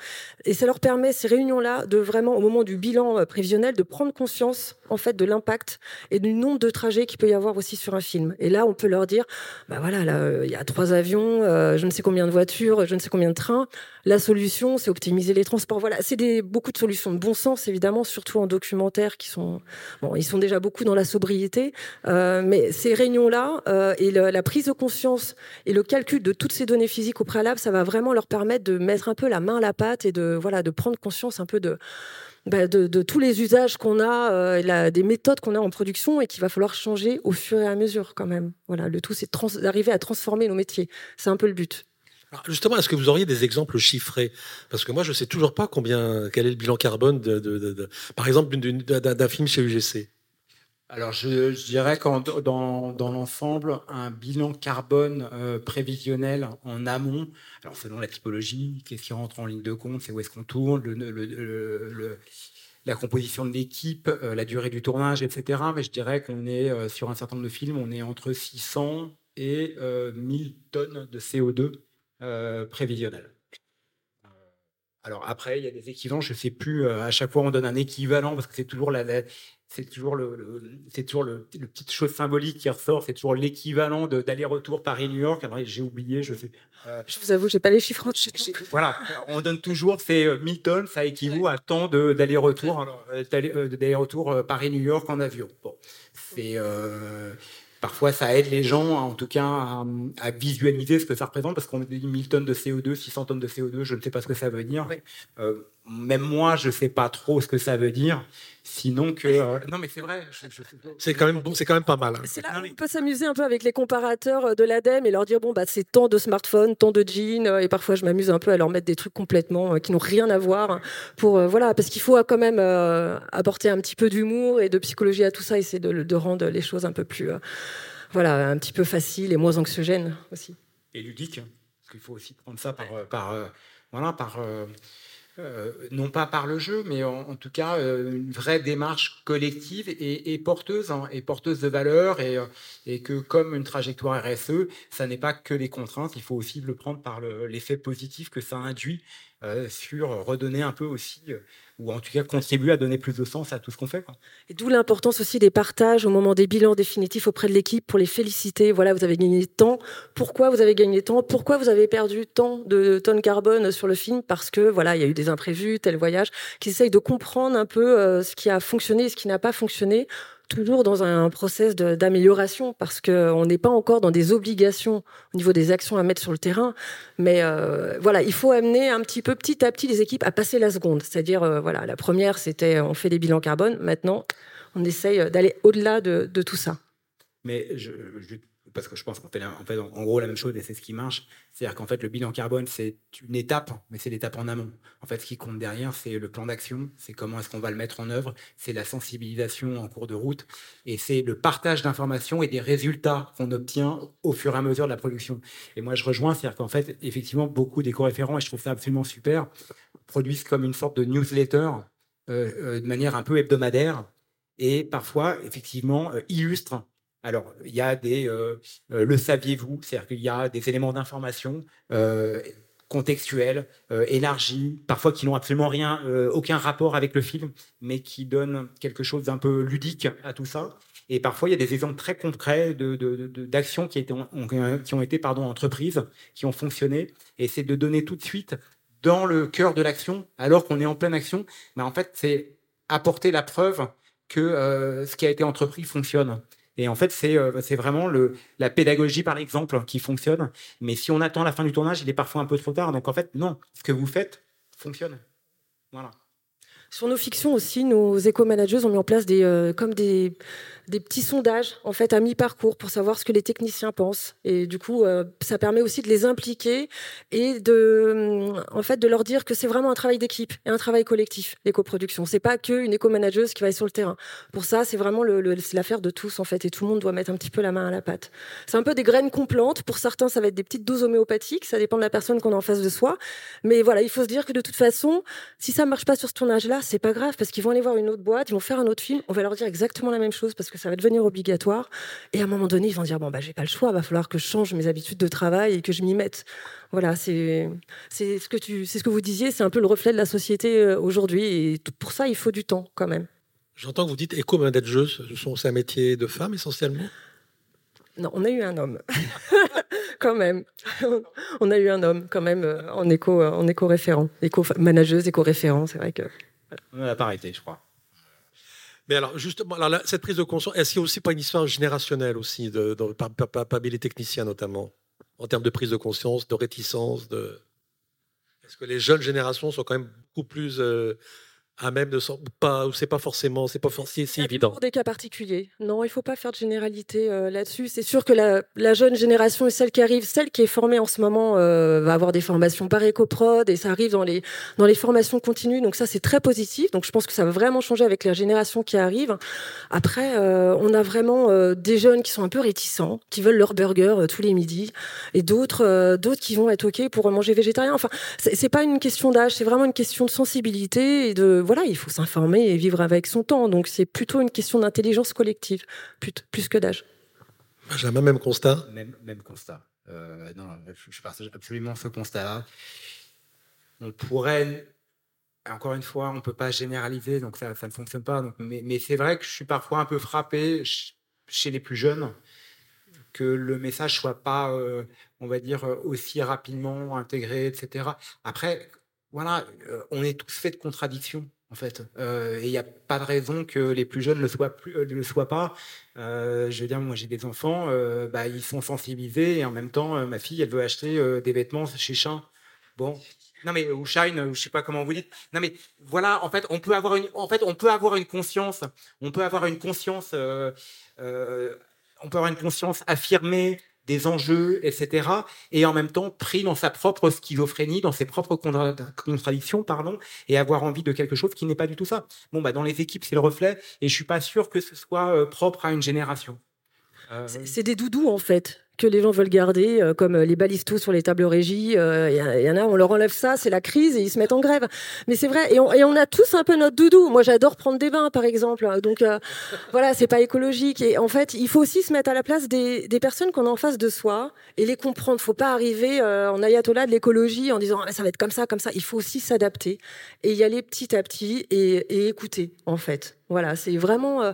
Et ça leur permet, ces réunions-là, de vraiment, au moment du bilan prévisionnel, de prendre conscience en fait de l'impact et du nombre de trajets qu'il peut y avoir aussi sur un film. Et là, on peut leur dire, bah voilà, là, il y a trois avions, euh, je ne sais combien de voitures, je ne sais combien de trains. La solution, c'est optimiser les transports. Voilà, c'est beaucoup de solutions de bon sens, évidemment, surtout en documentaire, qui sont, bon, ils sont déjà beaucoup dans la sobriété. Euh, mais ces réunions-là euh, et la prise de conscience et le calcul de toutes ces données physiques au préalable, ça va vraiment leur permettre de mettre un peu la main à la pâte et de, voilà, de prendre conscience un peu de, bah, de, tous les usages qu'on a, des méthodes qu'on a en production et qu'il va falloir changer au fur et à mesure quand même. Voilà, le tout, c'est d'arriver à transformer nos métiers. C'est un peu le but. justement, est-ce que vous auriez des exemples chiffrés? Parce que moi, je ne sais toujours pas combien, quel est le bilan carbone, de, par exemple, d'un film chez UGC. Alors, je, dirais qu'en dans, dans l'ensemble, un bilan carbone euh, prévisionnel en amont, alors selon la typologie, qu'est-ce qui rentre en ligne de compte, c'est où est-ce qu'on tourne, la composition de l'équipe, euh, la durée du tournage, etc. Mais je dirais qu'on est euh, sur un certain nombre de films, on est entre 600 et 1000 tonnes de CO2 prévisionnel. Alors après, il y a des équivalents, je ne sais plus, à chaque fois on donne un équivalent parce que c'est toujours la, c'est toujours le, c'est toujours le, petite chose symbolique qui ressort, c'est toujours l'équivalent d'aller-retour Paris-New York. j'ai oublié, je sais. Euh, je vous avoue, j'ai pas les chiffres en Voilà, on donne toujours c'est 1000 tonnes, ça équivaut à tant d'aller-retour, euh, d'aller-retour euh, Paris-New York en avion. Bon, c'est Parfois, ça aide les gens, en tout cas, à, visualiser ce que ça représente, parce qu'on dit 1000 tonnes de CO2, 600 tonnes de CO2, je ne sais pas ce que ça veut dire. Euh, même moi, je ne sais pas trop ce que ça veut dire. Sinon que. Euh, non, mais c'est vrai. C'est quand, même, quand même pas mal. Hein. C'est là on peut s'amuser un peu avec les comparateurs euh, de l'ADEME et leur dire bon, bah, c'est tant de smartphones, tant de jeans. Et parfois, je m'amuse un peu à leur mettre des trucs complètement qui n'ont rien à voir. Hein, pour, voilà, parce qu'il faut quand même apporter un petit peu d'humour et de psychologie à tout ça, essayer de, de rendre les choses un peu plus voilà, un petit peu facile et moins anxiogène aussi. Et ludique, hein, parce qu'il faut aussi prendre ça par, euh, par euh, voilà, par euh, non pas par le jeu, mais en, tout cas une vraie démarche collective et, porteuse, hein, et porteuse de valeur, et, et, que comme une trajectoire RSE, ça n'est pas que les contraintes, il faut aussi le prendre par l'effet positif que ça induit sur redonner un peu aussi ou en tout cas contribuer à donner plus de sens à tout ce qu'on fait. Et d'où l'importance aussi des partages au moment des bilans définitifs auprès de l'équipe pour les féliciter. Voilà, vous avez gagné tant. Pourquoi vous avez gagné tant? Pourquoi vous avez perdu tant de tonnes carbone sur le film? Parce que voilà, il y a eu des imprévus, tel voyage, qui essayent de comprendre un peu euh, ce qui a fonctionné et ce qui n'a pas fonctionné toujours dans un process d'amélioration parce qu'on n'est pas encore dans des obligations au niveau des actions à mettre sur le terrain. Mais euh, voilà, il faut amener un petit peu petit à petit les équipes à passer la seconde. C'est-à-dire, euh, voilà, la première, c'était on fait des bilans carbone. Maintenant, on essaye d'aller au-delà de, tout ça. Mais je, je, parce que je pense qu'on fait, en, fait, en gros la même chose et c'est ce qui marche. C'est-à-dire qu'en fait, le bilan carbone, c'est une étape, mais c'est l'étape en amont. En fait, ce qui compte derrière, c'est le plan d'action, c'est comment est-ce qu'on va le mettre en œuvre, c'est la sensibilisation en cours de route, et c'est le partage d'informations et des résultats qu'on obtient au fur et à mesure de la production. Et moi, je rejoins, c'est-à-dire qu'en fait, effectivement, beaucoup d'éco-référents, et je trouve ça absolument super, produisent comme une sorte de newsletter euh, euh, de manière un peu hebdomadaire, et parfois, effectivement, euh, illustrent alors, il y a des euh, euh, le saviez-vous, c'est-à-dire qu'il y a des éléments d'information euh, contextuels, élargis, parfois qui n'ont absolument rien, aucun rapport avec le film, mais qui donnent quelque chose d'un peu ludique à tout ça. Et parfois, il y a des exemples très concrets d'actions qui, qui ont été pardon, entreprises, qui ont fonctionné. Et c'est de donner tout de suite dans le cœur de l'action, alors qu'on est en pleine action, mais en fait, c'est apporter la preuve que ce qui a été entrepris fonctionne. Et en fait, euh, c'est vraiment le, la pédagogie par l'exemple qui fonctionne. Mais si on attend la fin du tournage, il est parfois un peu trop tard. Donc en fait, non, ce que vous faites fonctionne. Voilà. Sur nos fictions aussi, nos éco-managers ont mis en place des, euh, comme des, des petits sondages en fait à mi-parcours pour savoir ce que les techniciens pensent. Et du coup, euh, ça permet aussi de les impliquer et de, en fait, de leur dire que c'est vraiment un travail d'équipe et un travail collectif, l'éco-production. C'est pas qu'une éco-manageuse qui va aller sur le terrain. Pour ça, c'est vraiment le, l'affaire de tous en fait, et tout le monde doit mettre un petit peu la main à la pâte. C'est un peu des graines qu'on plante. Pour certains, ça va être des petites doses homéopathiques. Ça dépend de la personne qu'on a en face de soi. Mais voilà, il faut se dire que de toute façon, si ça marche pas sur ce tournage-là, c'est pas grave parce qu'ils vont aller voir une autre boîte, ils vont faire un autre film. On va leur dire exactement la même chose parce que ça va devenir obligatoire. Et à un moment donné, ils vont dire bon bah j'ai pas le choix, va falloir que je change mes habitudes de travail et que je m'y mette. Voilà, c'est c'est ce que tu c'est ce que vous disiez, c'est un peu le reflet de la société euh, aujourd'hui et pour ça il faut du temps quand même. J'entends que vous dites éco-manageuse, c'est un métier de femme essentiellement? Non, on a eu un homme, quand même. on a eu un homme, quand même, en éco, euh, en éco-référent, éco-manageuse, éco-référent, c'est vrai que. On a la parité, je crois. Mais alors, justement, cette prise de conscience, est-ce qu'il n'y a aussi pas une histoire générationnelle aussi, de, parmi les techniciens notamment, en termes de prise de conscience, de réticence de... Est-ce que les jeunes générations sont quand même beaucoup plus euh, à même de pas ou c'est pas forcément c'est pas forcément si évident. Pour des cas particuliers. Non, il faut pas faire de généralité euh, là-dessus. C'est sûr que la, la, jeune génération et celle qui arrive, celle qui est formée en ce moment euh, va avoir des formations par écoprod et ça arrive dans les dans les formations continues. Donc ça c'est très positif. Donc je pense que ça va vraiment changer avec la génération qui arrive. Après, euh, on a vraiment des jeunes qui sont un peu réticents, qui veulent leur burger tous les midis, et d'autres d'autres qui vont être ok pour manger végétarien. Enfin, c'est pas une question d'âge, c'est vraiment une question de sensibilité et de voilà, il faut s'informer et vivre avec son temps. Donc c'est plutôt une question d'intelligence collective, plus, que d'âge. J'ai un même constat. Même, même constat. Euh, non, je partage absolument ce constat-là. On pourrait, encore une fois, on ne peut pas généraliser, donc ça, ça ne fonctionne pas. Donc, mais, mais c'est vrai que je suis parfois un peu frappé chez les plus jeunes que le message soit pas, euh, on va dire, aussi rapidement intégré, etc. Après, voilà, euh, on est tous faits de contradictions en fait. Euh, et il n'y a pas de raison que les plus jeunes ne le soient, plus, euh, le soient pas. Euh, je veux dire, moi j'ai des enfants, bah, ils sont sensibilisés et en même temps, ma fille, elle veut acheter des vêtements chez Chin. Bon. Non mais ou Shine, ou je sais pas comment vous dites. Non mais voilà, en fait, on peut avoir une, en fait, on peut avoir une conscience, on peut avoir une conscience, on peut avoir une conscience affirmée des enjeux, etc. Et en même temps pris dans sa propre schizophrénie, dans ses propres contradictions, pardon, et avoir envie de quelque chose qui n'est pas du tout ça. Bon, bah, dans les équipes, c'est le reflet, et je suis pas sûr que ce soit euh, propre à une génération. C'est des doudous, en fait que les gens veulent garder, euh, comme euh, les balistos sur les tables régies. Il euh, y, en a, on leur enlève ça, c'est la crise et ils se mettent en grève. Mais c'est vrai, et on, a tous un peu notre doudou. Moi, j'adore prendre des bains, par exemple. Donc voilà, c'est pas écologique. Et en fait, il faut aussi se mettre à la place des, personnes qu'on a en face de soi et les comprendre. Faut pas arriver en ayatollah de l'écologie en disant ah, ça va être comme ça, comme ça. Il faut aussi s'adapter et y aller petit à petit et, et écouter, en fait. Voilà, c'est vraiment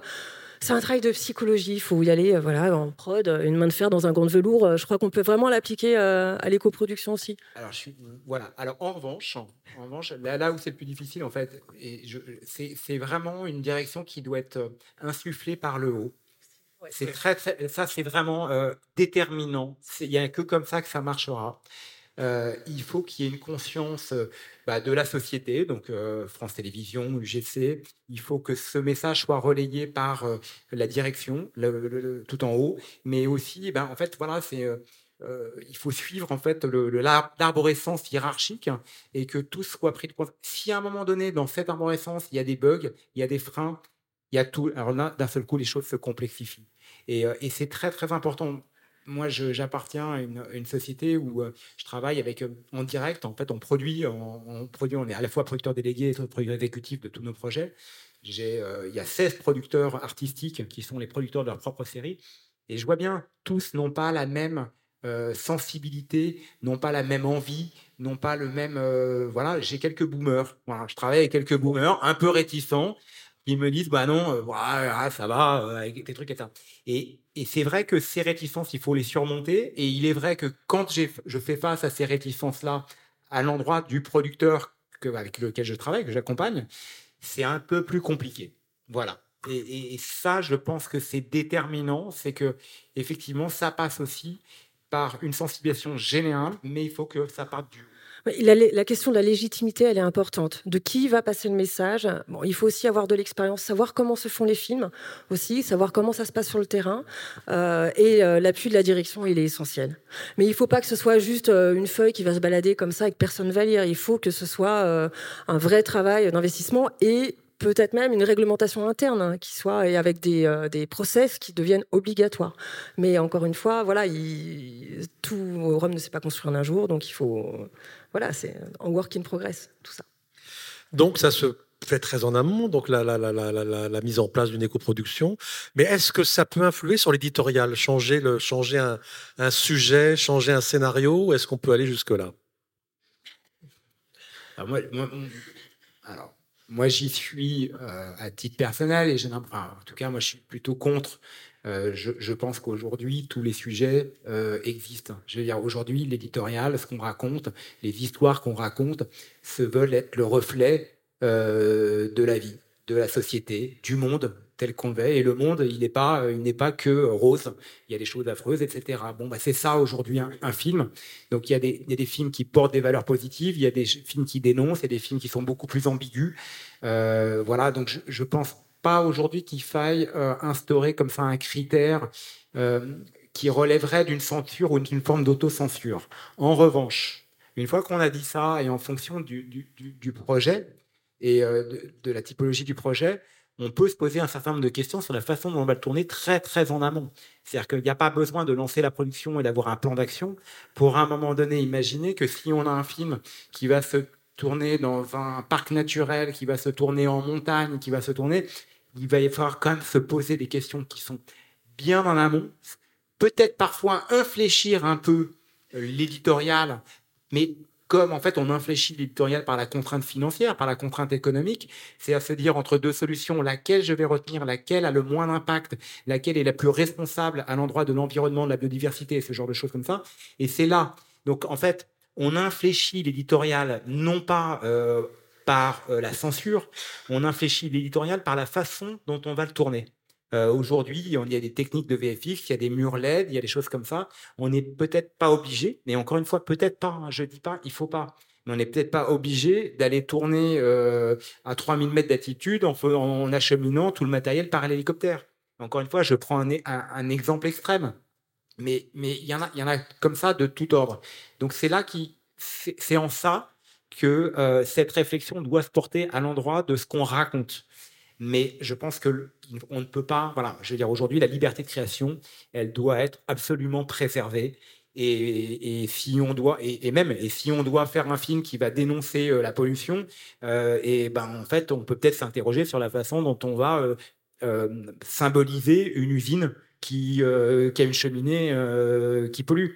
c'est un travail de psychologie. Il faut y aller, euh, voilà, en prod, euh, une main de fer dans un gant de velours. Euh, je crois qu'on peut vraiment l'appliquer à l'éco-production aussi. Alors, je suis, voilà. Alors, en revanche, en revanche, là, où c'est le plus difficile, en fait, c'est vraiment une direction qui doit être insufflée par le haut. c'est très, ça, c'est vraiment déterminant. Il n'y a que comme ça que ça marchera. Il faut qu'il y ait une conscience bah, de la société, donc euh, France Télévisions, UGC. Il faut que ce message soit relayé par euh, la direction, tout en haut, mais aussi, ben, en fait, voilà, c'est euh, il faut suivre en fait l'arborescence hiérarchique et que tout soit pris de compte. Si à un moment donné, dans cette arborescence, il y a des bugs, il y a des freins, il y a tout. Alors là, d'un seul coup, les choses se complexifient. Et c'est très très important moi, j'appartiens à une, société où euh, je travaille avec euh, en direct. En fait, on produit, on, produit, on est à la fois producteur délégué et producteur exécutif de tous nos projets. Euh, il y a 16 producteurs artistiques qui sont les producteurs de leur propre série. Et je vois bien, tous n'ont pas la même sensibilité, n'ont pas la même envie, n'ont pas le même. voilà, j'ai quelques boomers. Voilà, je travaille avec quelques boomers un peu réticents ils me disent bah non, euh, ça va, euh, avec des trucs et ça. Et, et c'est vrai que ces réticences, il faut les surmonter. Et il est vrai que quand je fais face à ces réticences-là, à l'endroit du producteur que, avec lequel je travaille, que j'accompagne, c'est un peu plus compliqué. Voilà. Et, et, ça, je pense que c'est déterminant, c'est que effectivement, ça passe aussi par une sensibilisation générale, mais il faut que ça parte du la, question de la légitimité, elle est importante. De qui va passer le message? Bon, Il faut aussi avoir de l'expérience, savoir comment se font les films aussi, savoir comment ça se passe sur le terrain. Euh, et euh, l'appui de la direction, il est essentiel. Mais il ne faut pas que ce soit juste euh, une feuille qui va se balader comme ça et personne ne va lire. Il faut que ce soit un vrai travail d'investissement et peut-être même une réglementation interne hein, qui soit et avec des, euh, des, process qui deviennent obligatoires. Mais encore une fois, voilà, il, tout Rome ne s'est pas construit en un jour, donc il faut, voilà, c'est en work in progress, tout ça. Donc ça se fait très en amont, donc la, la, la, la mise en place d'une éco-production. Mais est-ce que ça peut influer sur l'éditorial, changer, le, changer un, un sujet, changer un scénario Est-ce qu'on peut aller jusque-là? Alors, moi, alors, moi, j'y suis euh, à titre personnel et enfin, en tout cas, moi, je suis plutôt contre. Euh, je, je, pense qu'aujourd'hui, tous les sujets euh, existent. Je veux dire, aujourd'hui, l'éditorial, ce qu'on raconte, les histoires qu'on raconte, se veulent être le reflet de la vie, de la société, du monde, tel qu'on le Et le monde, il n'est pas, il n'est pas que rose. Il y a des choses affreuses, etc. Bon, bah, c'est ça aujourd'hui un, film. Donc il y, a des, il y, a des, films qui portent des valeurs positives, il y a des films qui dénoncent, a des films qui sont beaucoup plus ambigus. Euh, voilà. Donc je, je pense pas aujourd'hui qu'il faille euh, instaurer comme ça un critère euh, qui relèverait d'une censure ou d'une forme d'autocensure. En revanche, une fois qu'on a dit ça et en fonction du, du, projet et de la typologie du projet, on peut se poser un certain nombre de questions sur la façon dont on va le tourner très très en amont. C'est-à-dire qu'il n'y a pas besoin de lancer la production et d'avoir un plan d'action pour à un moment donné imaginer que si on a un film qui va se tourner dans un parc naturel, qui va se tourner en montagne, qui va se tourner, il va y falloir quand même se poser des questions qui sont bien en amont, peut-être parfois infléchir un peu l'éditorial, mais comme en fait on infléchit l'éditorial par la contrainte financière, par la contrainte économique, c'est à se dire entre deux solutions, laquelle je vais retenir, laquelle a le moins d'impact, laquelle est la plus responsable à l'endroit de l'environnement, de la biodiversité, ce genre de choses comme ça. Et c'est là, donc en fait, on infléchit l'éditorial non pas euh, par euh, la censure, on infléchit l'éditorial par la façon dont on va le tourner. Euh, aujourd'hui, il y a des techniques de VFX, il y a des murs LED, il y a des choses comme ça. On n'est peut-être pas obligé, mais encore une fois, peut-être pas. Hein, je dis pas, il faut pas. Mais on n'est peut-être pas obligé d'aller tourner euh, à 3000 mètres d'altitude en, en, acheminant tout le matériel par l'hélicoptère. Encore une fois, je prends un, exemple extrême, mais mais il y en a, il y en a comme ça de tout ordre. Donc c'est là qui, c'est en ça que euh, cette réflexion doit se porter à l'endroit de ce qu'on raconte. Mais je pense que on ne peut pas, voilà, je veux dire, aujourd'hui, la liberté de création, elle doit être absolument préservée. Et, si on doit, et, même, et si on doit faire un film qui va dénoncer euh, la pollution, euh, et ben en fait, on peut peut-être s'interroger sur la façon dont on va euh, symboliser une usine qui, a une cheminée qui pollue.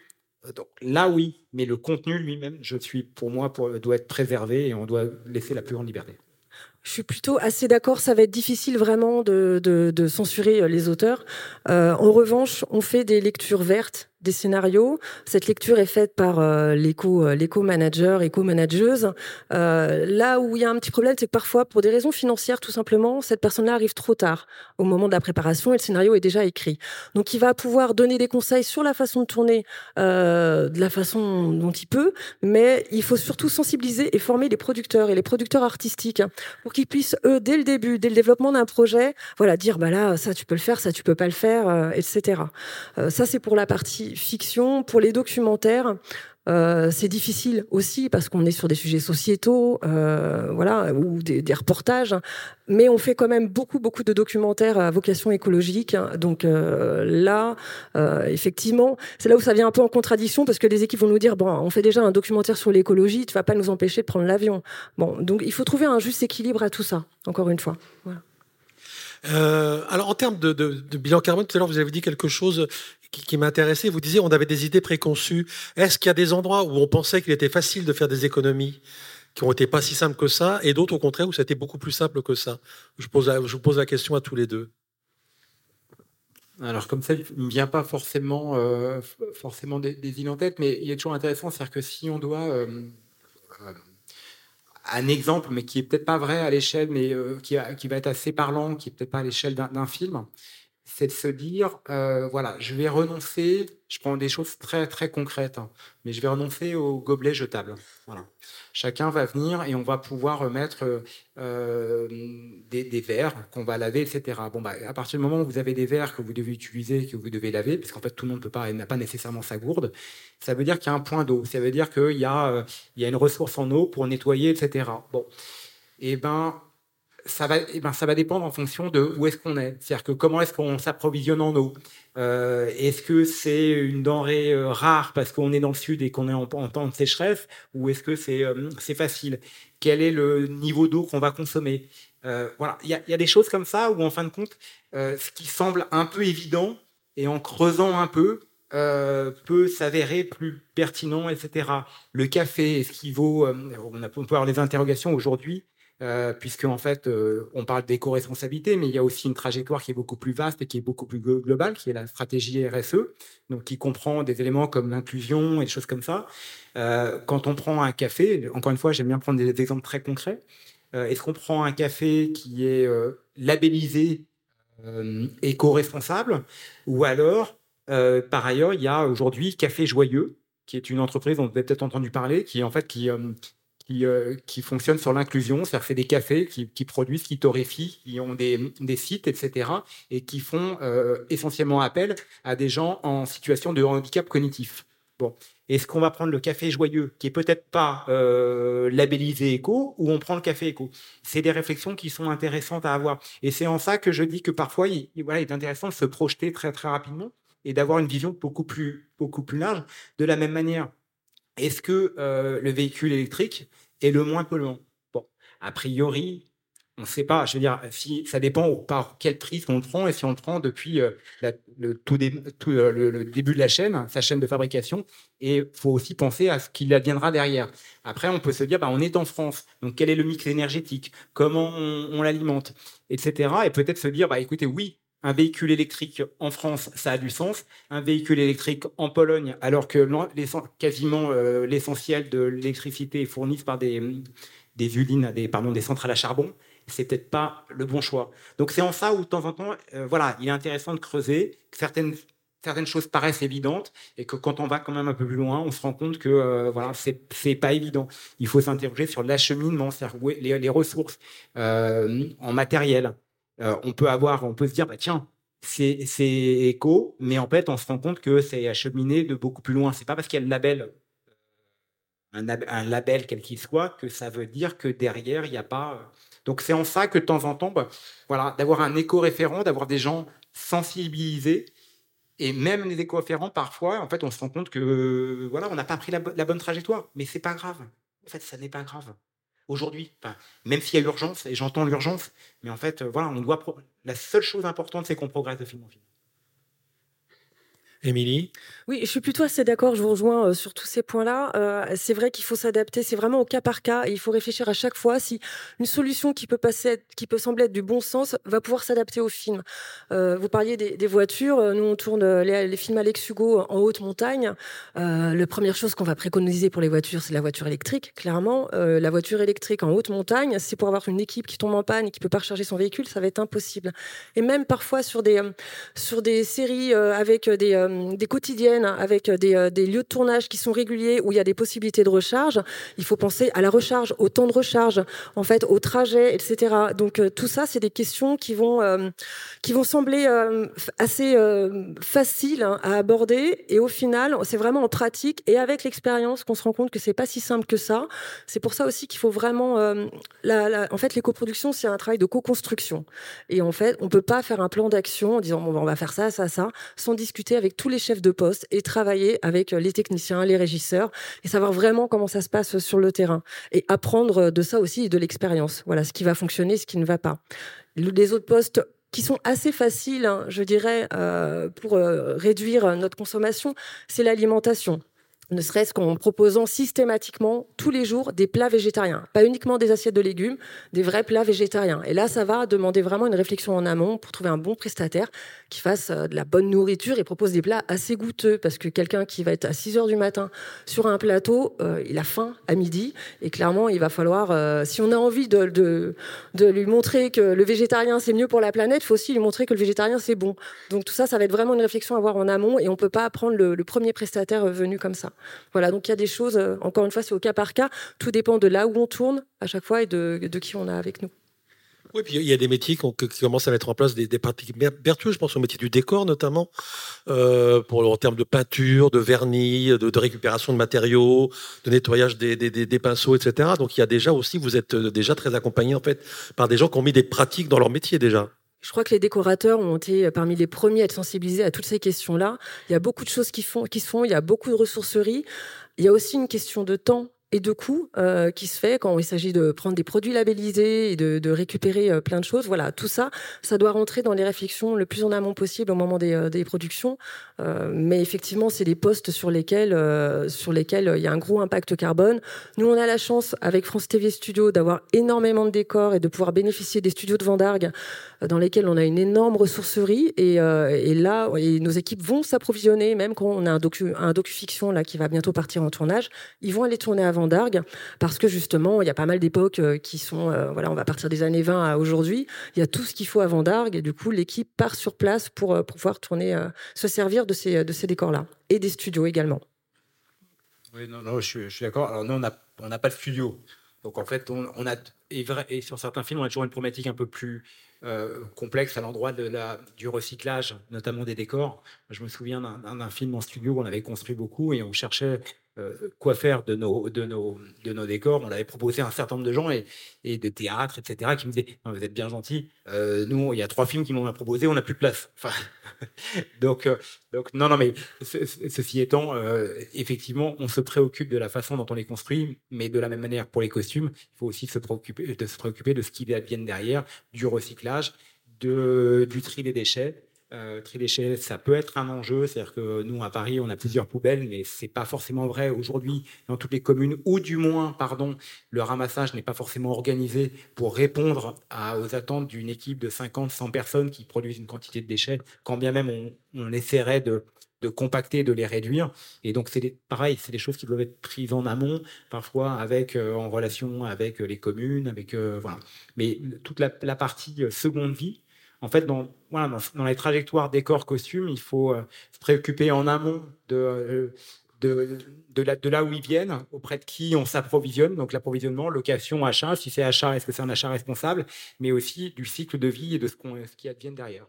Donc là, oui, mais le contenu lui-même, je suis, pour moi, doit être préservé et on doit laisser la plus grande liberté. Je suis plutôt assez d'accord. Ça va être difficile vraiment de, censurer les auteurs. Euh, en revanche, on fait des lectures vertes des scénarios. Cette lecture est faite par euh, l'éco euh, l'éco manager, éco manageuse. Euh, là où il y a un petit problème, c'est que parfois, pour des raisons financières, tout simplement, cette personne-là arrive trop tard au moment de la préparation et le scénario est déjà écrit. Donc, il va pouvoir donner des conseils sur la façon de tourner, de la façon dont il peut, mais il faut surtout sensibiliser et former les producteurs et les producteurs artistiques pour qu'ils puissent eux, dès le début, dès le développement d'un projet, voilà, dire bah là, ça tu peux le faire, ça tu peux pas le faire, etc. ça c'est pour la partie fiction, pour les documentaires, euh, c'est difficile aussi parce qu'on est sur des sujets sociétaux, euh, voilà, ou des, reportages. Mais on fait quand même beaucoup, beaucoup de documentaires à vocation écologique. Donc euh, là, effectivement, c'est là où ça vient un peu en contradiction parce que les équipes vont nous dire bon, on fait déjà un documentaire sur l'écologie, tu vas pas nous empêcher de prendre l'avion. Bon, donc il faut trouver un juste équilibre à tout ça. Encore une fois. Alors, en termes de, de, bilan carbone, tout à l'heure, vous avez dit quelque chose qui, m'intéressait. Vous disiez on avait des idées préconçues. Est-ce qu'il y a des endroits où on pensait qu'il était facile de faire des économies qui ont été pas si simples que ça, et d'autres au contraire où ça a été beaucoup plus simple que ça? Je, pose la, vous pose la question à tous les deux. Alors comme ça, il ne vient pas forcément, euh, des, des, en tête, mais il est toujours intéressant, c'est-à-dire que si on doit... Euh, euh, un exemple, mais qui est peut-être pas vrai à l'échelle, mais qui, qui, va être assez parlant, qui est peut-être pas à l'échelle d'un film, c'est de se dire, euh, voilà, je vais renoncer, je prends des choses très très concrètes, hein, mais je vais renoncer au gobelet jetable. Voilà. Chacun va venir et on va pouvoir remettre euh, des, verres qu'on va laver, etc. Bon, bah, à partir du moment où vous avez des verres que vous devez utiliser, que vous devez laver, parce qu'en fait tout le monde peut pas, n'a pas nécessairement sa gourde, ça veut dire qu'il y a un point d'eau, ça veut dire qu'il y, a, euh, y a une ressource en eau pour nettoyer, etc. Bon, et eh ben ça va, eh ben, ça va dépendre en fonction de où est-ce qu'on est. C'est-à-dire que comment est-ce qu'on s'approvisionne en eau. Euh, est-ce que c'est une denrée euh, rare parce qu'on est dans le sud et qu'on est en, temps de sécheresse, ou est-ce que c'est euh, c'est facile? Quel est le niveau d'eau qu'on va consommer? Voilà, il y, y, a des choses comme ça où en fin de compte, ce qui semble un peu évident et en creusant un peu, peut s'avérer plus pertinent, etc. Le café, est-ce qu'il vaut on, a, on peut avoir des interrogations aujourd'hui euh, puisque en fait, euh, on parle d'éco-responsabilité, mais il y a aussi une trajectoire qui est beaucoup plus vaste et qui est beaucoup plus globale, qui est la stratégie RSE, donc qui comprend des éléments comme l'inclusion et des choses comme ça. Euh, quand on prend un café, encore une fois, j'aime bien prendre des exemples très concrets. Est-ce qu'on prend un café qui est labellisé éco-responsable, ou alors, par ailleurs, il y a aujourd'hui Café Joyeux, qui est une entreprise dont vous avez peut-être entendu parler, qui en fait qui, qui, fonctionnent sur l'inclusion, c'est-à-dire c'est des cafés qui, produisent, qui torréfient, qui ont des, sites, etc., et qui font euh, essentiellement appel à des gens en situation de handicap cognitif. Bon. Est-ce qu'on va prendre le café joyeux, qui est peut-être pas euh, labellisé éco, ou on prend le café éco C'est des réflexions qui sont intéressantes à avoir. Et c'est en ça que je dis que parfois, il, voilà, il est intéressant de se projeter très très rapidement et d'avoir une vision beaucoup plus, beaucoup plus large. De la même manière, est-ce que euh, le véhicule électrique est le moins polluant? Bon, a priori, on ne sait pas. Je veux dire, si, ça dépend par quel prix on le prend et si on le prend depuis euh, le, tout, euh, le, début de la chaîne, sa chaîne de fabrication. Et il faut aussi penser à ce qu'il adviendra derrière. Après, on peut se dire, bah, on est en France, donc quel est le mix énergétique? Comment on, on l'alimente? Etc. Et peut-être se dire, bah, écoutez, oui, un véhicule électrique en France, ça a du sens. Un véhicule électrique en Pologne, alors que quasiment euh, l'essentiel de l'électricité est fourni par des, des usines, pardon, des centrales à charbon, c'est peut-être pas le bon choix. Donc c'est en ça où de temps en temps, euh, voilà, il est intéressant de creuser. Certaines certaines choses paraissent évidentes et que quand on va quand même un peu plus loin, on se rend compte que euh, voilà, c'est pas évident. Il faut s'interroger sur l'acheminement, les, les, ressources en matériel, euh, on peut avoir, on peut se dire, bah tiens, c'est éco, mais en fait, on se rend compte que c'est acheminé de beaucoup plus loin. C'est pas parce qu'il y a euh, un, label quel qu'il soit, que ça veut dire que derrière, il n'y a pas. Euh. Donc, c'est en ça que de temps en temps, bah, voilà, d'avoir un éco-référent, d'avoir des gens sensibilisés, et même les éco-référents, parfois, en fait, on se rend compte que voilà, on n'a pas pris la, la bonne trajectoire, mais c'est pas grave. En fait, ça n'est pas grave aujourd'hui. même s'il y a urgence, et j'entends l'urgence, mais en fait, euh, voilà, on doit. La seule chose importante, c'est qu'on progresse de film en film. Émilie Oui, je suis plutôt assez d'accord, je vous rejoins euh, sur tous ces points-là. Euh, c'est vrai qu'il faut s'adapter, c'est vraiment au cas par cas, et il faut réfléchir à chaque fois si une solution qui peut, passer, qui peut sembler être du bon sens va pouvoir s'adapter au film. Euh, vous parliez des, voitures, nous on tourne les, films Alex Hugo en haute montagne. la première chose qu'on va préconiser pour les voitures, c'est la voiture électrique, clairement. la voiture électrique en haute montagne, c'est pour avoir une équipe qui tombe en panne et qui peut pas recharger son véhicule, ça va être impossible. Et même parfois sur des, sur des séries avec des euh, des quotidiennes avec des, euh, des, lieux de tournage qui sont réguliers où il y a des possibilités de recharge, il faut penser à la recharge, au temps de recharge, en fait, au trajet, etc. Donc euh, tout ça, c'est des questions qui vont qui vont sembler assez faciles hein, à aborder et au final, c'est vraiment en pratique et avec l'expérience qu'on se rend compte que c'est pas si simple que ça. C'est pour ça aussi qu'il faut vraiment en fait, l'éco-production, c'est un travail de co-construction. Et en fait, on peut pas faire un plan d'action en disant bon, on va faire ça, ça, ça, sans discuter avec tous les chefs de poste et travailler avec les techniciens, les régisseurs et savoir vraiment comment ça se passe sur le terrain et apprendre de ça aussi et de l'expérience. Voilà, ce qui va fonctionner, ce qui ne va pas. Les autres postes qui sont assez faciles, hein, je dirais, euh, pour euh, réduire notre consommation, c'est l'alimentation. Ne serait-ce qu'en proposant systématiquement tous les jours des plats végétariens, pas uniquement des assiettes de légumes, des vrais plats végétariens. Et là, ça va demander vraiment une réflexion en amont pour trouver un bon prestataire qui fasse euh, de la bonne nourriture et propose des plats assez goûteux, parce que quelqu'un qui va être à 6 heures du matin sur un plateau, euh, il a faim à midi, et clairement, il va falloir, euh, si on a envie de, lui montrer que le végétarien c'est mieux pour la planète, il faut aussi lui montrer que le végétarien c'est bon. Donc tout ça, ça va être vraiment une réflexion à avoir en amont, et on peut pas prendre le premier prestataire venu comme ça. Voilà, donc il y a des choses, euh, encore une fois, c'est au cas par cas. Tout dépend de là où on tourne à chaque fois et de, qui on a avec nous. Oui, puis il y a des métiers qui, commencent à mettre en place des, pratiques vertueuses. Je pense au métier du décor notamment, euh, pour en termes de peinture, de vernis, de, récupération de matériaux, de nettoyage des, des, pinceaux, etc. Donc il y a déjà aussi, vous êtes euh, déjà très accompagné en fait par des gens qui ont mis des pratiques dans leur métier déjà. Je crois que les décorateurs ont été parmi les premiers à être sensibilisés à toutes ces questions-là. Il y a beaucoup de choses qui, se font, il y a beaucoup de ressourceries. Il y a aussi une question de temps et de coûts euh, qui se fait quand il s'agit de prendre des produits labellisés et de, récupérer euh, plein de choses. Voilà, tout ça, ça doit rentrer dans les réflexions le plus en amont possible au moment des, euh, des productions. Euh, mais effectivement, c'est des postes sur lesquels, euh, sur lesquels il y a un gros impact carbone. Nous, on a la chance avec France TV Studio d'avoir énormément de décors et de pouvoir bénéficier des studios de Vendargue dans lesquels on a une énorme ressourcerie. Et, et là, et nos équipes vont s'approvisionner, même quand on a un docu, un docu-fiction là qui va bientôt partir en tournage, ils vont aller tourner à d'Argues, parce que justement, il y a pas mal d'époques euh, qui sont, euh, voilà, on va partir des années 20 à aujourd'hui. Il y a tout ce qu'il faut à Vendargue, et du coup, l'équipe part sur place pour, euh, pouvoir tourner, se servir de ces, de ces décors-là, et des studios également. Oui, non, je, suis, d'accord. Alors, nous, on n'a on pas de studio. Donc, en fait, on, a, et, vrai, et, sur certains films, on a toujours une problématique un peu plus complexe à l'endroit de la, du recyclage, notamment des décors. Je me souviens d'un film en studio où on avait construit beaucoup et on cherchait euh, quoi faire de nos, de, nos, de nos décors. On l'avait proposé à un certain nombre de gens et, et de théâtres, etc., qui me disaient Vous êtes bien gentils. Euh, nous, il y a trois films qui m'ont proposé, on n'a plus de place. Enfin, donc, euh, donc, non, non, mais ceci étant, effectivement, on se préoccupe de la façon dont on les construit, mais de la même manière pour les costumes, il faut aussi se préoccuper de, se préoccuper de ce qui advienne derrière, du recyclage, de, du tri des déchets euh, tri ça peut être un enjeu. C'est-à-dire que nous, à Paris, on a plusieurs poubelles, mais c'est pas forcément vrai aujourd'hui dans toutes les communes, ou du moins, pardon, le ramassage n'est pas forcément organisé pour répondre aux attentes d'une équipe de 50, 100 personnes qui produisent une quantité de déchets, quand bien même on, on essaierait de, compacter, de les réduire. Et donc, c'est pareil, c'est des choses qui doivent être prises en amont, parfois avec, euh, en relation avec les communes, avec, euh, voilà. Mais toute la partie seconde vie, en fait, dans, voilà, dans, les trajectoires décor costumes, il faut euh, se préoccuper en amont de, euh, de, de, là où ils viennent, auprès de qui on s'approvisionne, donc l'approvisionnement, location, achat, si c'est achat, est-ce que c'est un achat responsable, mais aussi du cycle de vie et de ce, qu'on, ce qui advienne derrière.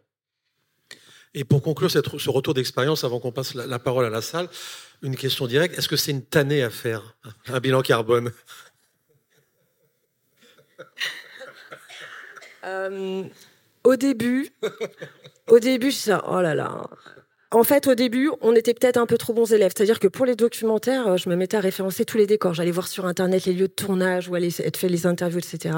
Et pour conclure cette, ce retour d'expérience, avant qu'on passe la, parole à la salle, une question directe, est-ce que c'est une tannée à faire, un bilan carbone? Euh, au début, au début, ça, oh là là. En fait, au début, on était peut-être un peu trop bons élèves. C'est-à-dire que pour les documentaires, euh, je me mettais à référencer tous les décors. J'allais voir sur Internet les lieux de tournage, où allaient être fait les interviews, etc.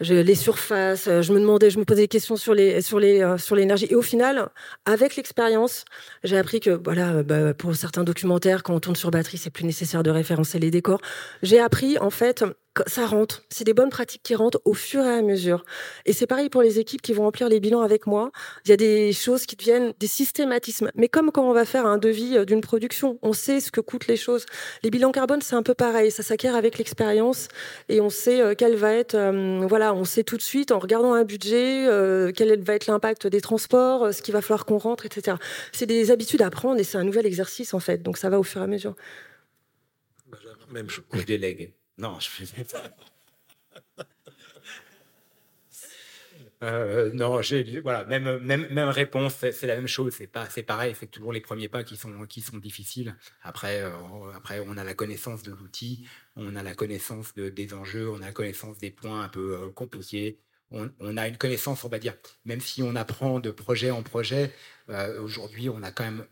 Je, les surfaces, euh, je me demandais, je me posais des questions sur les sur les euh, sur l'énergie. Et au final, avec l'expérience, j'ai appris que voilà, bah, pour certains documentaires, quand on tourne sur batterie, c'est plus nécessaire de référencer les décors. J'ai appris en fait ça rentre. C'est des bonnes pratiques qui rentrent au fur et à mesure. Et c'est pareil pour les équipes qui vont remplir les bilans avec moi. Il y a des choses qui deviennent des systématismes. Mais comme quand on va faire un devis euh, d'une production, on sait ce que coûtent les choses. Les bilans carbone, c'est un peu pareil. Ça s'acquiert avec l'expérience et on sait euh, quel va être, euh, voilà, on sait tout de suite en regardant un budget, quel va être l'impact des transports, ce qu'il va falloir qu'on rentre, etc. C'est des habitudes à prendre et c'est un nouvel exercice en fait. Donc ça va au fur et à mesure. Même je délègue. Non, je fais euh, non, j'ai voilà, même, même, même réponse, c'est la même chose, c'est pas, c'est pareil, c'est toujours les premiers pas qui sont, qui sont difficiles. Après, euh, après, on a la connaissance de l'outil, on a la connaissance de, des enjeux, on a la connaissance des points un peu euh, compliqués. On, a une connaissance, on va dire, même si on apprend de projet en projet, aujourd'hui, on a quand même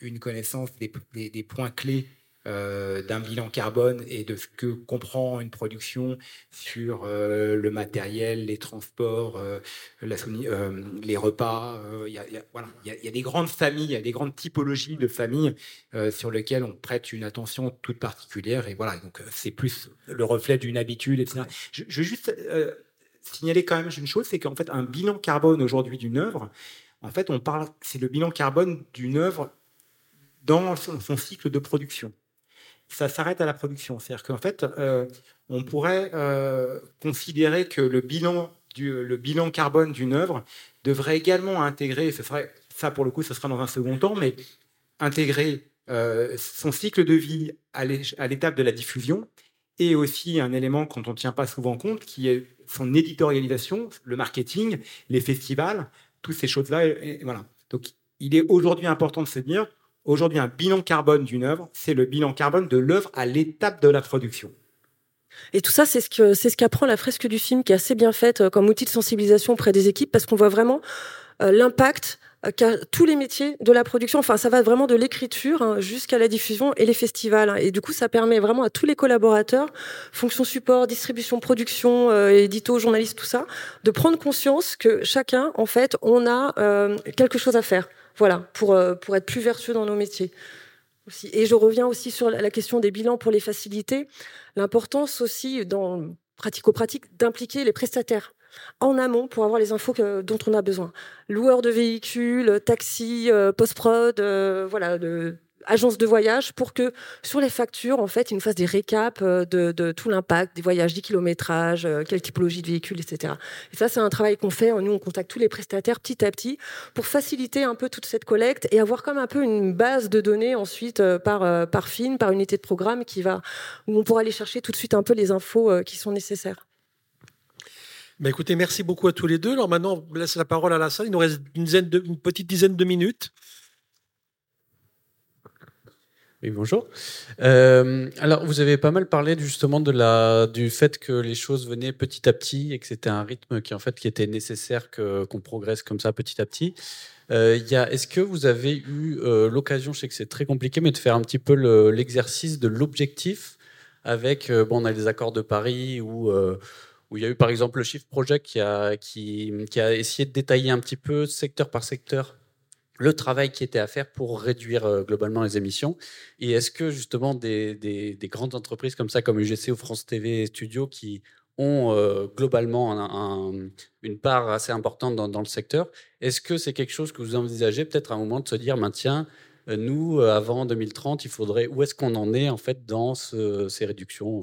une connaissance des, des points clés euh, d'un bilan carbone et de ce que comprend une production sur euh, le matériel, les transports, euh, la, les repas. Il y, a, voilà. y, y, a des grandes familles, il y a des grandes typologies de familles sur lesquelles on prête une attention toute particulière. Et voilà, donc c'est plus le reflet d'une habitude, etc. Je, je veux juste signaler quand même une chose, c'est qu'en fait, un bilan carbone aujourd'hui d'une œuvre, en fait, on parle, c'est le bilan carbone d'une œuvre dans son cycle de production ça s'arrête à la production. C'est-à-dire qu'en fait, euh, on pourrait euh, considérer que le bilan, du, le bilan carbone d'une œuvre devrait également intégrer, ce serait, ça pour le coup, ce sera dans un second temps, mais intégrer euh, son cycle de vie à l'étape de la diffusion et aussi un élément qu'on ne tient pas souvent compte, qui est son éditorialisation, le marketing, les festivals, toutes ces choses-là. voilà. Donc, il est aujourd'hui important de se dire, Aujourd'hui, un bilan carbone d'une œuvre, c'est le bilan carbone de l'œuvre à l'étape de la production. Et tout ça, c'est ce qu'apprend la fresque du film, qui est assez bien faite euh, comme outil de sensibilisation auprès des équipes, parce qu'on voit vraiment euh, l'impact euh, qu'a tous les métiers de la production. Enfin, ça va vraiment de l'écriture hein, jusqu'à la diffusion et les festivals. Hein. Et du coup, ça permet vraiment à tous les collaborateurs, fonction support, distribution, production, édito, journaliste, tout ça, de prendre conscience que chacun, en fait, on a quelque chose à faire. Voilà, pour, euh, pour être plus vertueux dans nos métiers. Aussi. Et je reviens aussi sur la question des bilans pour les faciliter. L'importance aussi, dans pratico-pratique, d'impliquer les prestataires en amont pour avoir les infos dont on a besoin. Loueurs de véhicules, taxis, euh, post-prod, euh, voilà, agence de voyage pour que sur les factures, en fait, ils nous fassent des récaps euh, de, tout l'impact des voyages, des kilométrages, euh, quelle typologie de véhicule, etc. Et ça, c'est un travail qu'on fait. Nous, on contacte tous les prestataires petit à petit pour faciliter un peu toute cette collecte et avoir comme un peu une base de données ensuite euh, par, par film, par unité de programme qui va, où on pourra aller chercher tout de suite un peu les infos qui sont nécessaires. Bah écoutez, merci beaucoup à tous les deux. Alors maintenant, on laisse la parole à la salle. Il nous reste une, une petite dizaine de minutes. Oui, bonjour. Euh, alors, vous avez pas mal parlé justement de la, du fait que les choses venaient petit à petit et que c'était un rythme qui, en fait, qui était nécessaire que, qu'on progresse comme ça petit à petit. Euh, y a, est-ce que vous avez eu euh, l'occasion, je sais que c'est très compliqué, mais de faire un petit peu l'exercice de l'objectif avec, euh, bon, on a les accords de Paris où, où il y a eu par exemple le Shift Project qui a, qui a essayé de détailler un petit peu secteur par secteur le travail qui était à faire pour réduire euh, globalement les émissions. Et est-ce que justement des, des, grandes entreprises comme ça, comme UGC ou France TV Studio, qui ont euh, globalement une part assez importante dans, le secteur, est-ce que c'est quelque chose que vous envisagez peut-être à un moment de se dire, ben, tiens, euh, nous, avant 2030, il faudrait, où est-ce qu'on en est en fait dans ces réductions?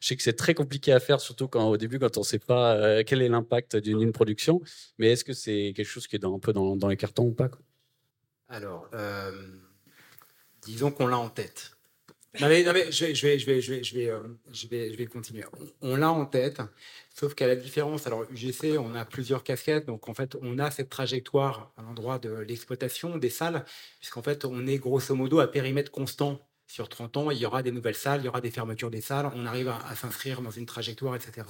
Je sais que c'est très compliqué à faire, surtout quand, au début, quand on ne sait pas quel est l'impact d'une production, mais est-ce que c'est quelque chose qui est dans, un peu dans, dans les cartons ou pas alors, euh, disons qu'on l'a en tête. Non mais, je, vais, je, vais, je, vais, je, vais, je, vais, euh, je, vais, je vais continuer. On, l'a en tête, sauf qu'à la différence, alors UGC, on a plusieurs casquettes, donc en fait, on a cette trajectoire à l'endroit de l'exploitation des salles, puisqu'en fait, on est grosso modo à périmètre constant sur 30 ans, il y aura des nouvelles salles, il y aura des fermetures des salles, on arrive à, à s'inscrire dans une trajectoire, etc.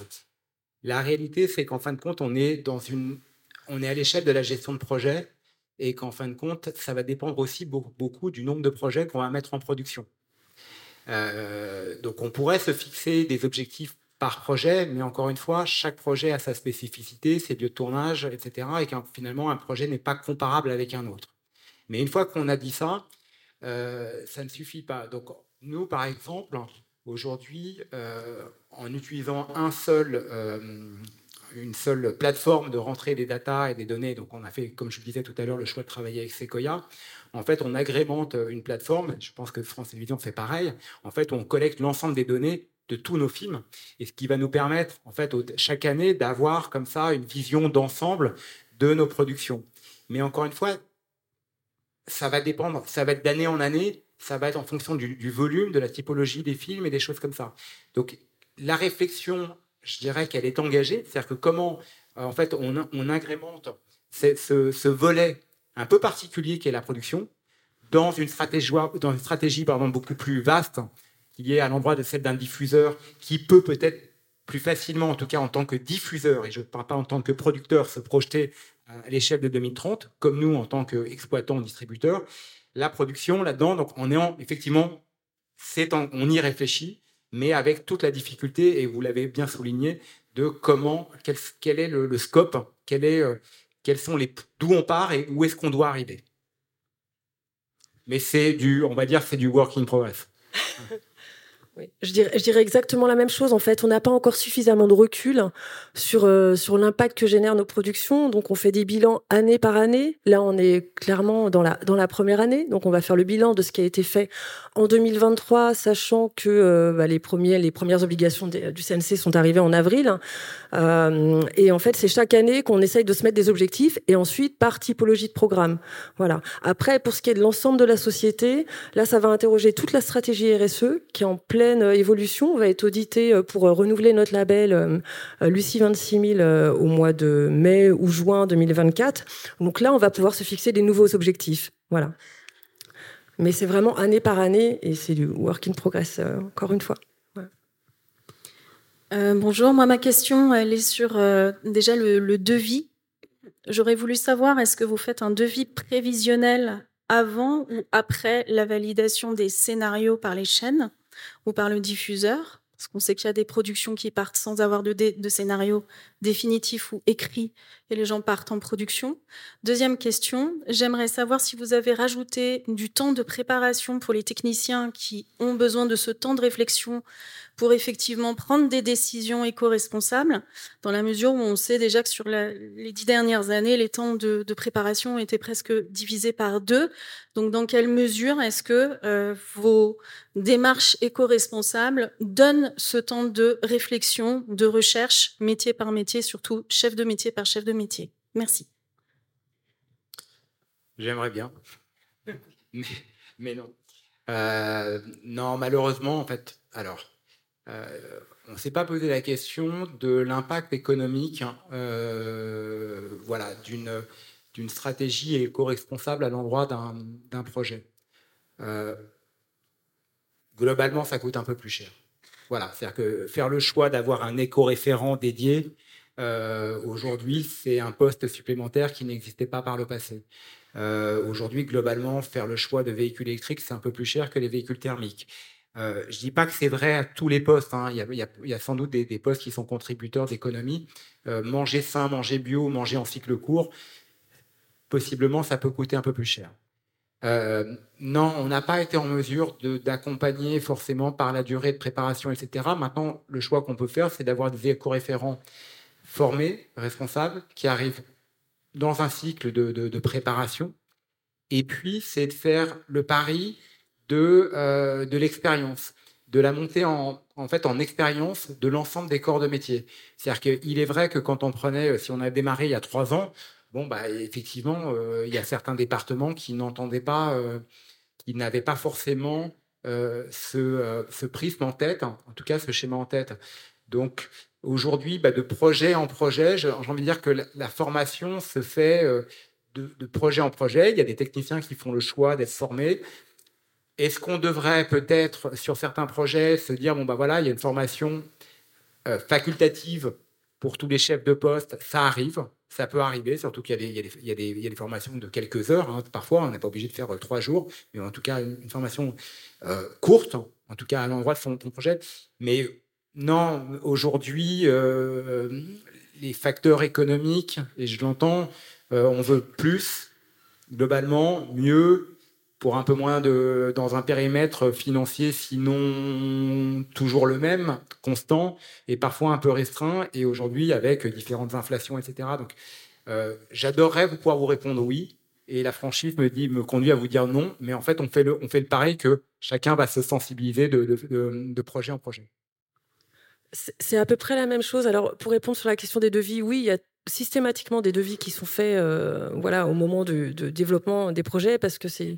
La réalité, c'est qu'en fin de compte, on est, dans une, on est à l'échelle de la gestion de projet et qu'en fin de compte, ça va dépendre aussi beaucoup du nombre de projets qu'on va mettre en production. Euh, donc on pourrait se fixer des objectifs par projet, mais encore une fois, chaque projet a sa spécificité, ses lieux de tournage, etc. Et finalement, un projet n'est pas comparable avec un autre. Mais une fois qu'on a dit ça, euh, ça ne suffit pas. Donc nous, par exemple, aujourd'hui, euh, en utilisant un seul une seule plateforme de rentrée des datas et des données. Donc, on a fait, comme je le disais tout à l'heure, le choix de travailler avec Sequoia. En fait, on agrémente une plateforme. Je pense que France Télévisions fait pareil. En fait, on collecte l'ensemble des données de tous nos films et ce qui va nous permettre, en fait, chaque année d'avoir comme ça une vision d'ensemble de nos productions. Mais encore une fois, ça va dépendre, ça va être d'année en année, ça va être en fonction du volume, de la typologie des films et des choses comme ça. Donc, la réflexion je dirais qu'elle est engagée. C'est-à-dire que comment, euh, en fait, on, agrémente ce, volet un peu particulier qui est la production dans une stratégie, une stratégie pardon, beaucoup plus vaste qui est à l'endroit de celle d'un diffuseur qui peut peut-être plus facilement, en tout cas en tant que diffuseur, et je ne parle pas en tant que producteur, se projeter à l'échelle de 2030, comme nous en tant qu'exploitants, distributeurs. La production là-dedans, donc en ayant effectivement on y réfléchit, mais avec toute la difficulté, et vous l'avez bien souligné, de comment, quel, est le, scope, est, quels sont les, d'où on part et où est-ce qu'on doit arriver. Mais c'est du, on va dire, c'est du work in progress. Je, dirais, exactement la même chose. En fait, on n'a pas encore suffisamment de recul sur, euh, sur l'impact que génèrent nos productions. Donc, on fait des bilans année par année. Là, on est clairement dans la, première année. Donc, on va faire le bilan de ce qui a été fait en 2023, sachant que euh, bah, les premières obligations du CNC sont arrivées en avril. Euh, et en fait, c'est chaque année qu'on essaye de se mettre des objectifs et ensuite par typologie de programme. Voilà. Après, pour ce qui est de l'ensemble de la société, là, ça va interroger toute la stratégie RSE qui est en pleine évolution. On va être audité euh, pour renouveler notre label Lucie 26000 au mois de mai ou juin 2024. Donc là, on va pouvoir se fixer des nouveaux objectifs. Voilà. Mais c'est vraiment année par année et c'est du work in progress, euh, encore une fois. Euh, bonjour, moi ma question elle est sur euh, déjà le, devis. J'aurais voulu savoir est-ce que vous faites un devis prévisionnel avant ou après la validation des scénarios par les chaînes? Ou par le diffuseur parce qu'on sait qu'il y a des productions qui partent sans avoir de, scénario définitif ou écrit et les gens partent en production. Deuxième question, j'aimerais savoir si vous avez rajouté du temps de préparation pour les techniciens qui ont besoin de ce temps de réflexion pour effectivement prendre des décisions éco-responsables, dans la mesure où on sait déjà que sur les dix dernières années, les temps de, préparation étaient presque divisés par deux. Donc, dans quelle mesure est-ce que euh, vos démarches éco-responsables donnent ce temps de réflexion, de recherche, métier par métier, surtout chef de métier par chef de métier Merci. J'aimerais bien, mais, non. Euh, non, malheureusement, en fait, alors, euh, on ne s'est pas posé la question de l'impact économique hein, euh, voilà, d'une stratégie éco-responsable à l'endroit d'un projet. Euh, globalement, ça coûte un peu plus cher. Voilà, c'est-à-dire que faire le choix d'avoir un éco-référent dédié, aujourd'hui, c'est un poste supplémentaire qui n'existait pas par le passé. aujourd'hui, globalement, faire le choix de véhicules électriques, c'est un peu plus cher que les véhicules thermiques. Euh, je dis pas que c'est vrai à tous les postes. Hein. Il, y a, sans doute des, postes qui sont contributeurs d'économie. Euh, manger sain, manger bio, manger en cycle court, possiblement, ça peut coûter un peu plus cher. Euh, non, on n'a pas été en mesure d'accompagner forcément par la durée de préparation, etc. Maintenant, le choix qu'on peut faire, c'est d'avoir des éco-référents formés, responsables, qui arrivent dans un cycle de, de préparation. Et puis, c'est de faire le pari de, euh, de l'expérience, de la montée en, en fait en expérience de l'ensemble des corps de métier. C'est-à-dire qu'il est vrai que quand on prenait, euh, si on a démarré il y a trois ans, bon, bah, effectivement, euh, il y a certains départements qui n'entendaient pas, qui n'avaient pas forcément ce, ce, prisme en tête, en tout cas ce schéma en tête. Donc aujourd'hui, bah, de projet en projet, j'ai envie de dire que la, formation se fait de, de, projet en projet. Il y a des techniciens qui font le choix d'être formés. Est-ce qu'on devrait peut-être, sur certains projets, se dire, bon, ben voilà, il y a une formation euh, facultative pour tous les chefs de poste, ça arrive, ça peut arriver, surtout qu'il y, a des formations de quelques heures, hein, parfois, on n'est pas obligé de faire euh, trois jours, mais en tout cas, une, formation euh, courte, en tout cas à l'endroit de son, projet. Mais non, aujourd'hui, les facteurs économiques, et je l'entends, on veut plus, globalement, mieux, pour un peu moins de, dans un périmètre financier, sinon toujours le même, constant, et parfois un peu restreint, et aujourd'hui avec différentes inflations, etc. Donc, euh, j'adorerais pouvoir vous répondre oui, et la franchise me, dit, me conduit à vous dire non, mais en fait, on fait le, on fait le pareil que chacun va se sensibiliser de, de, de projet en projet. C'est à peu près la même chose. Alors, pour répondre sur la question des devis, oui, il y a systématiquement des devis qui sont faits euh, voilà, au moment de, de, développement des projets parce que c'est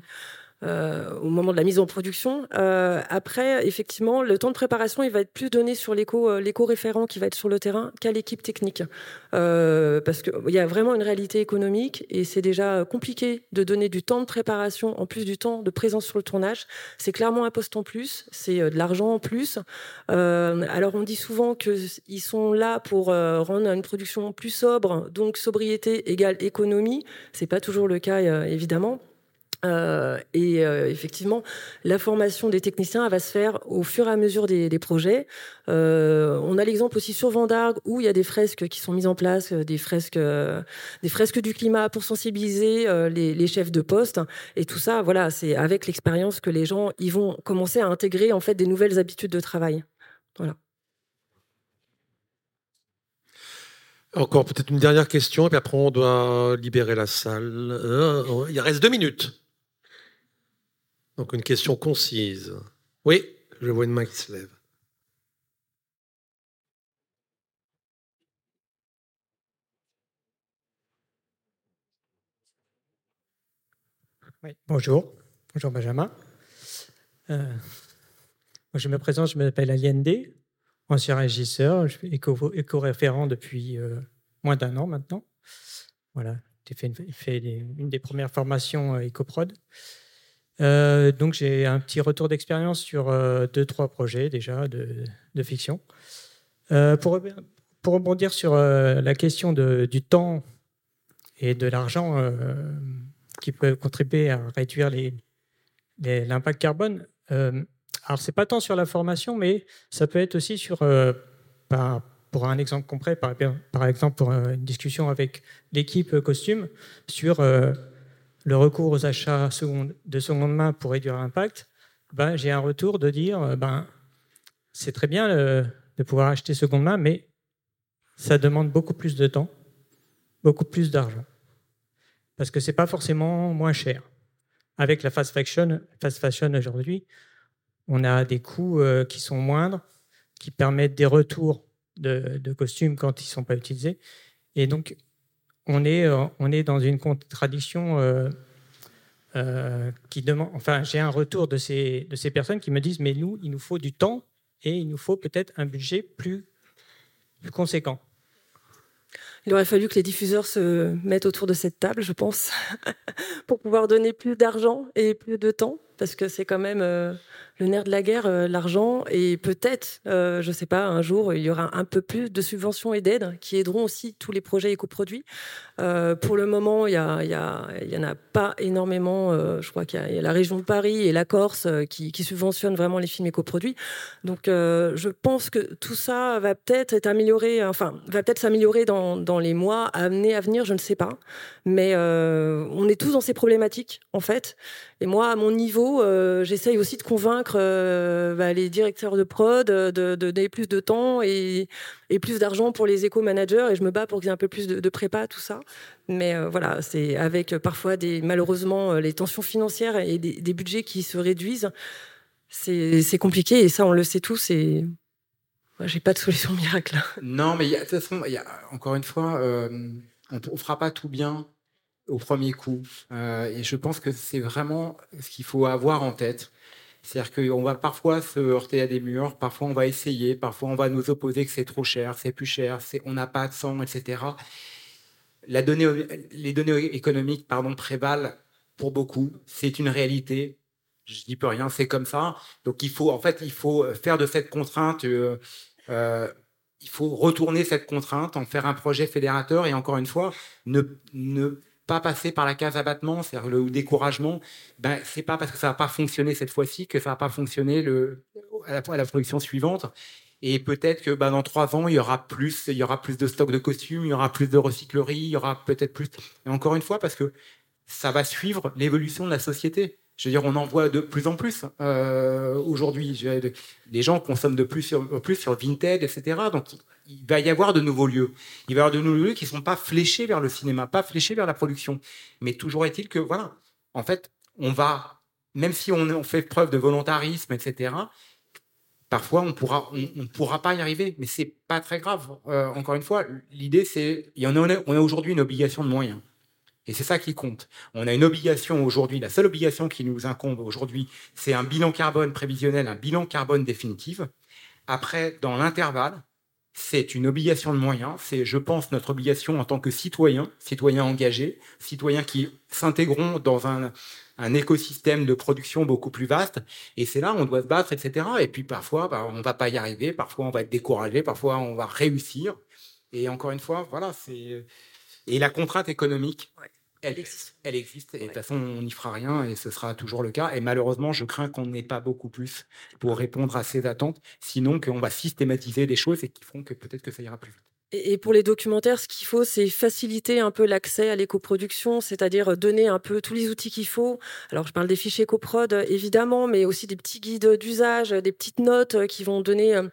au moment de la mise en production. Euh, après, effectivement, le temps de préparation, il va être plus donné sur euh, l'éco-référent qui va être sur le terrain qu'à l'équipe technique. parce qu'il y a vraiment une réalité économique et c'est déjà compliqué de donner du temps de préparation en plus du temps de présence sur le tournage. C'est clairement un poste en plus, c'est de l'argent en plus. alors on dit souvent qu'ils sont là pour rendre une production plus sobre, donc sobriété égale économie. C'est pas toujours le cas, évidemment. Euh, et euh, effectivement, la formation des techniciens va se faire au fur et à mesure des, projets. Euh, on a l'exemple aussi sur Vendargue où il y a des fresques qui sont mises en place, des fresques, des fresques du climat pour sensibiliser les, chefs de poste. Et tout ça, voilà, c'est avec l'expérience que les gens ils vont commencer à intégrer en fait des nouvelles habitudes de travail. Voilà. Encore peut-être une dernière question, et puis après on doit libérer la salle. il reste deux minutes. Donc une question concise. Oui, je vois une main qui se lève. Bonjour. Bonjour Benjamin. Euh, je me présente, je m'appelle Allende, ancien régisseur, je suis éco-référent depuis euh, moins d'un an maintenant. Voilà, j'ai fait, une, des premières formations euh, EcoProd. Euh, donc j'ai un petit retour d'expérience sur euh, deux, trois projets déjà de, fiction. Euh, pour, rebondir sur la question du temps et de l'argent qui peut contribuer à réduire l'impact carbone, alors c'est pas tant sur la formation, mais ça peut être aussi sur, pour un exemple concret, par, par exemple pour une discussion avec l'équipe costume sur le recours aux achats de seconde main pour réduire l'impact, ben, j'ai un retour de dire euh, ben, c'est très bien euh, de pouvoir acheter seconde main, mais ça demande beaucoup plus de temps, beaucoup plus d'argent. Parce que ce n'est pas forcément moins cher. Avec la fast fashion, aujourd'hui, on a des coûts euh, qui sont moindres, qui permettent des retours de, de costumes quand ils ne sont pas utilisés. Et donc, on est, euh, on est dans une contradiction euh, euh, qui demande. Enfin, j'ai un retour de ces, de ces personnes qui me disent Mais nous, il nous faut du temps et il nous faut peut-être un budget plus, plus conséquent. Il aurait fallu que les diffuseurs se mettent autour de cette table, je pense, pour pouvoir donner plus d'argent et plus de temps, parce que c'est quand même le nerf de la guerre, euh, l'argent, et peut-être, euh, je ne sais pas, un jour, il y aura un peu plus de subventions et d'aides qui aideront aussi tous les projets éco-produits. Euh, pour le moment, il n'y en a pas énormément. je crois qu'il y, a la région de Paris et la Corse qui, subventionnent vraiment les films éco-produits. Donc, je pense que tout ça va peut-être être amélioré, enfin, va peut-être s'améliorer dans, dans, les mois amener à venir, je ne sais pas. Mais on est tous dans ces problématiques, en fait. Et moi, à mon niveau, j'essaye aussi de convaincre euh, bah, les directeurs de prod de, donner plus de temps et, plus d'argent pour les éco-managers. Et je me bats pour qu'il y ait un peu plus de, prépa, tout ça. Mais euh, voilà, c'est avec euh, parfois des, malheureusement les tensions financières et des, budgets qui se réduisent. C'est compliqué et ça, on le sait tous. Et j'ai pas de solution miracle. Non, mais de toute façon, encore une fois, on ne fera pas tout bien au premier coup. et je pense que c'est vraiment ce qu'il faut avoir en tête. C'est-à-dire qu'on va parfois se heurter à des murs, parfois on va essayer, parfois on va nous opposer que c'est trop cher, c'est plus cher, on n'a pas de sang, etc. Les données économiques pardon, prévalent pour beaucoup. C'est une réalité. Je dis peux rien, c'est comme ça. Donc il faut, en fait, il faut faire de cette contrainte, euh, euh, il faut retourner cette contrainte, en faire un projet fédérateur et encore une fois, ne pas passer par la case abattement, c'est-à-dire le découragement, ben, c'est pas parce que ça va pas fonctionner cette fois-ci que ça va pas fonctionner le, à, la, à la production suivante. Et peut-être que ben, dans trois ans, il y aura plus, il y aura plus de stocks de costumes, il y aura plus de recyclerie, il y aura peut-être plus. Et encore une fois, parce que ça va suivre l'évolution de la société. Je veux dire, on en voit de plus en plus euh, aujourd'hui. Les gens consomment de plus en plus sur Vinted, etc. Donc, il va y avoir de nouveaux lieux. Il va y avoir de nouveaux lieux qui ne sont pas fléchés vers le cinéma, pas fléchés vers la production. Mais toujours est-il que, voilà, en fait, on va, même si on, fait preuve de volontarisme, etc., parfois on pourra, on, pourra pas y arriver. Mais c'est pas très grave. Euh, encore une fois, l'idée, c'est, on on a aujourd'hui une obligation de moyens. Et c'est ça qui compte. On a une obligation aujourd'hui, la seule obligation qui nous incombe aujourd'hui, c'est un bilan carbone prévisionnel, un bilan carbone définitif. Après, dans l'intervalle, c'est une obligation de moyens. C'est, je pense, notre obligation en tant que citoyens, citoyens engagés, citoyens qui s'intégreront dans un, écosystème de production beaucoup plus vaste. Et c'est là on doit se battre, etc. Et puis parfois, bah, on ne va pas y arriver. Parfois, on va être découragé. Parfois, on va réussir. Et encore une fois, voilà, c'est et la contrainte économique. Elle, existe. Elle existe et de toute façon, on n'y fera rien et ce sera toujours le cas. Et malheureusement, je crains qu'on n'ait pas beaucoup plus pour répondre à ces attentes, sinon qu'on va systématiser des choses et qui feront que peut-être que ça ira plus vite. Et pour les documentaires, ce qu'il faut, c'est faciliter un peu l'accès à l'éco-production, c'est-à-dire donner un peu tous les outils qu'il faut. Alors, je parle des fichiers coprod, évidemment, mais aussi des petits guides d'usage, des petites notes qui vont donner euh,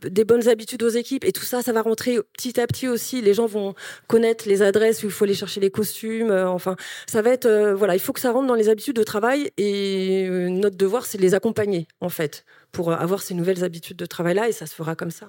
des bonnes habitudes aux équipes. Et tout ça, ça va rentrer petit à petit aussi. Les gens vont connaître les adresses où il faut aller chercher les costumes. Euh, enfin, ça va être, euh, voilà, il faut que ça rentre dans les habitudes de travail. Et notre devoir, c'est de les accompagner, en fait, pour avoir ces nouvelles habitudes de travail-là. Et ça se fera comme ça.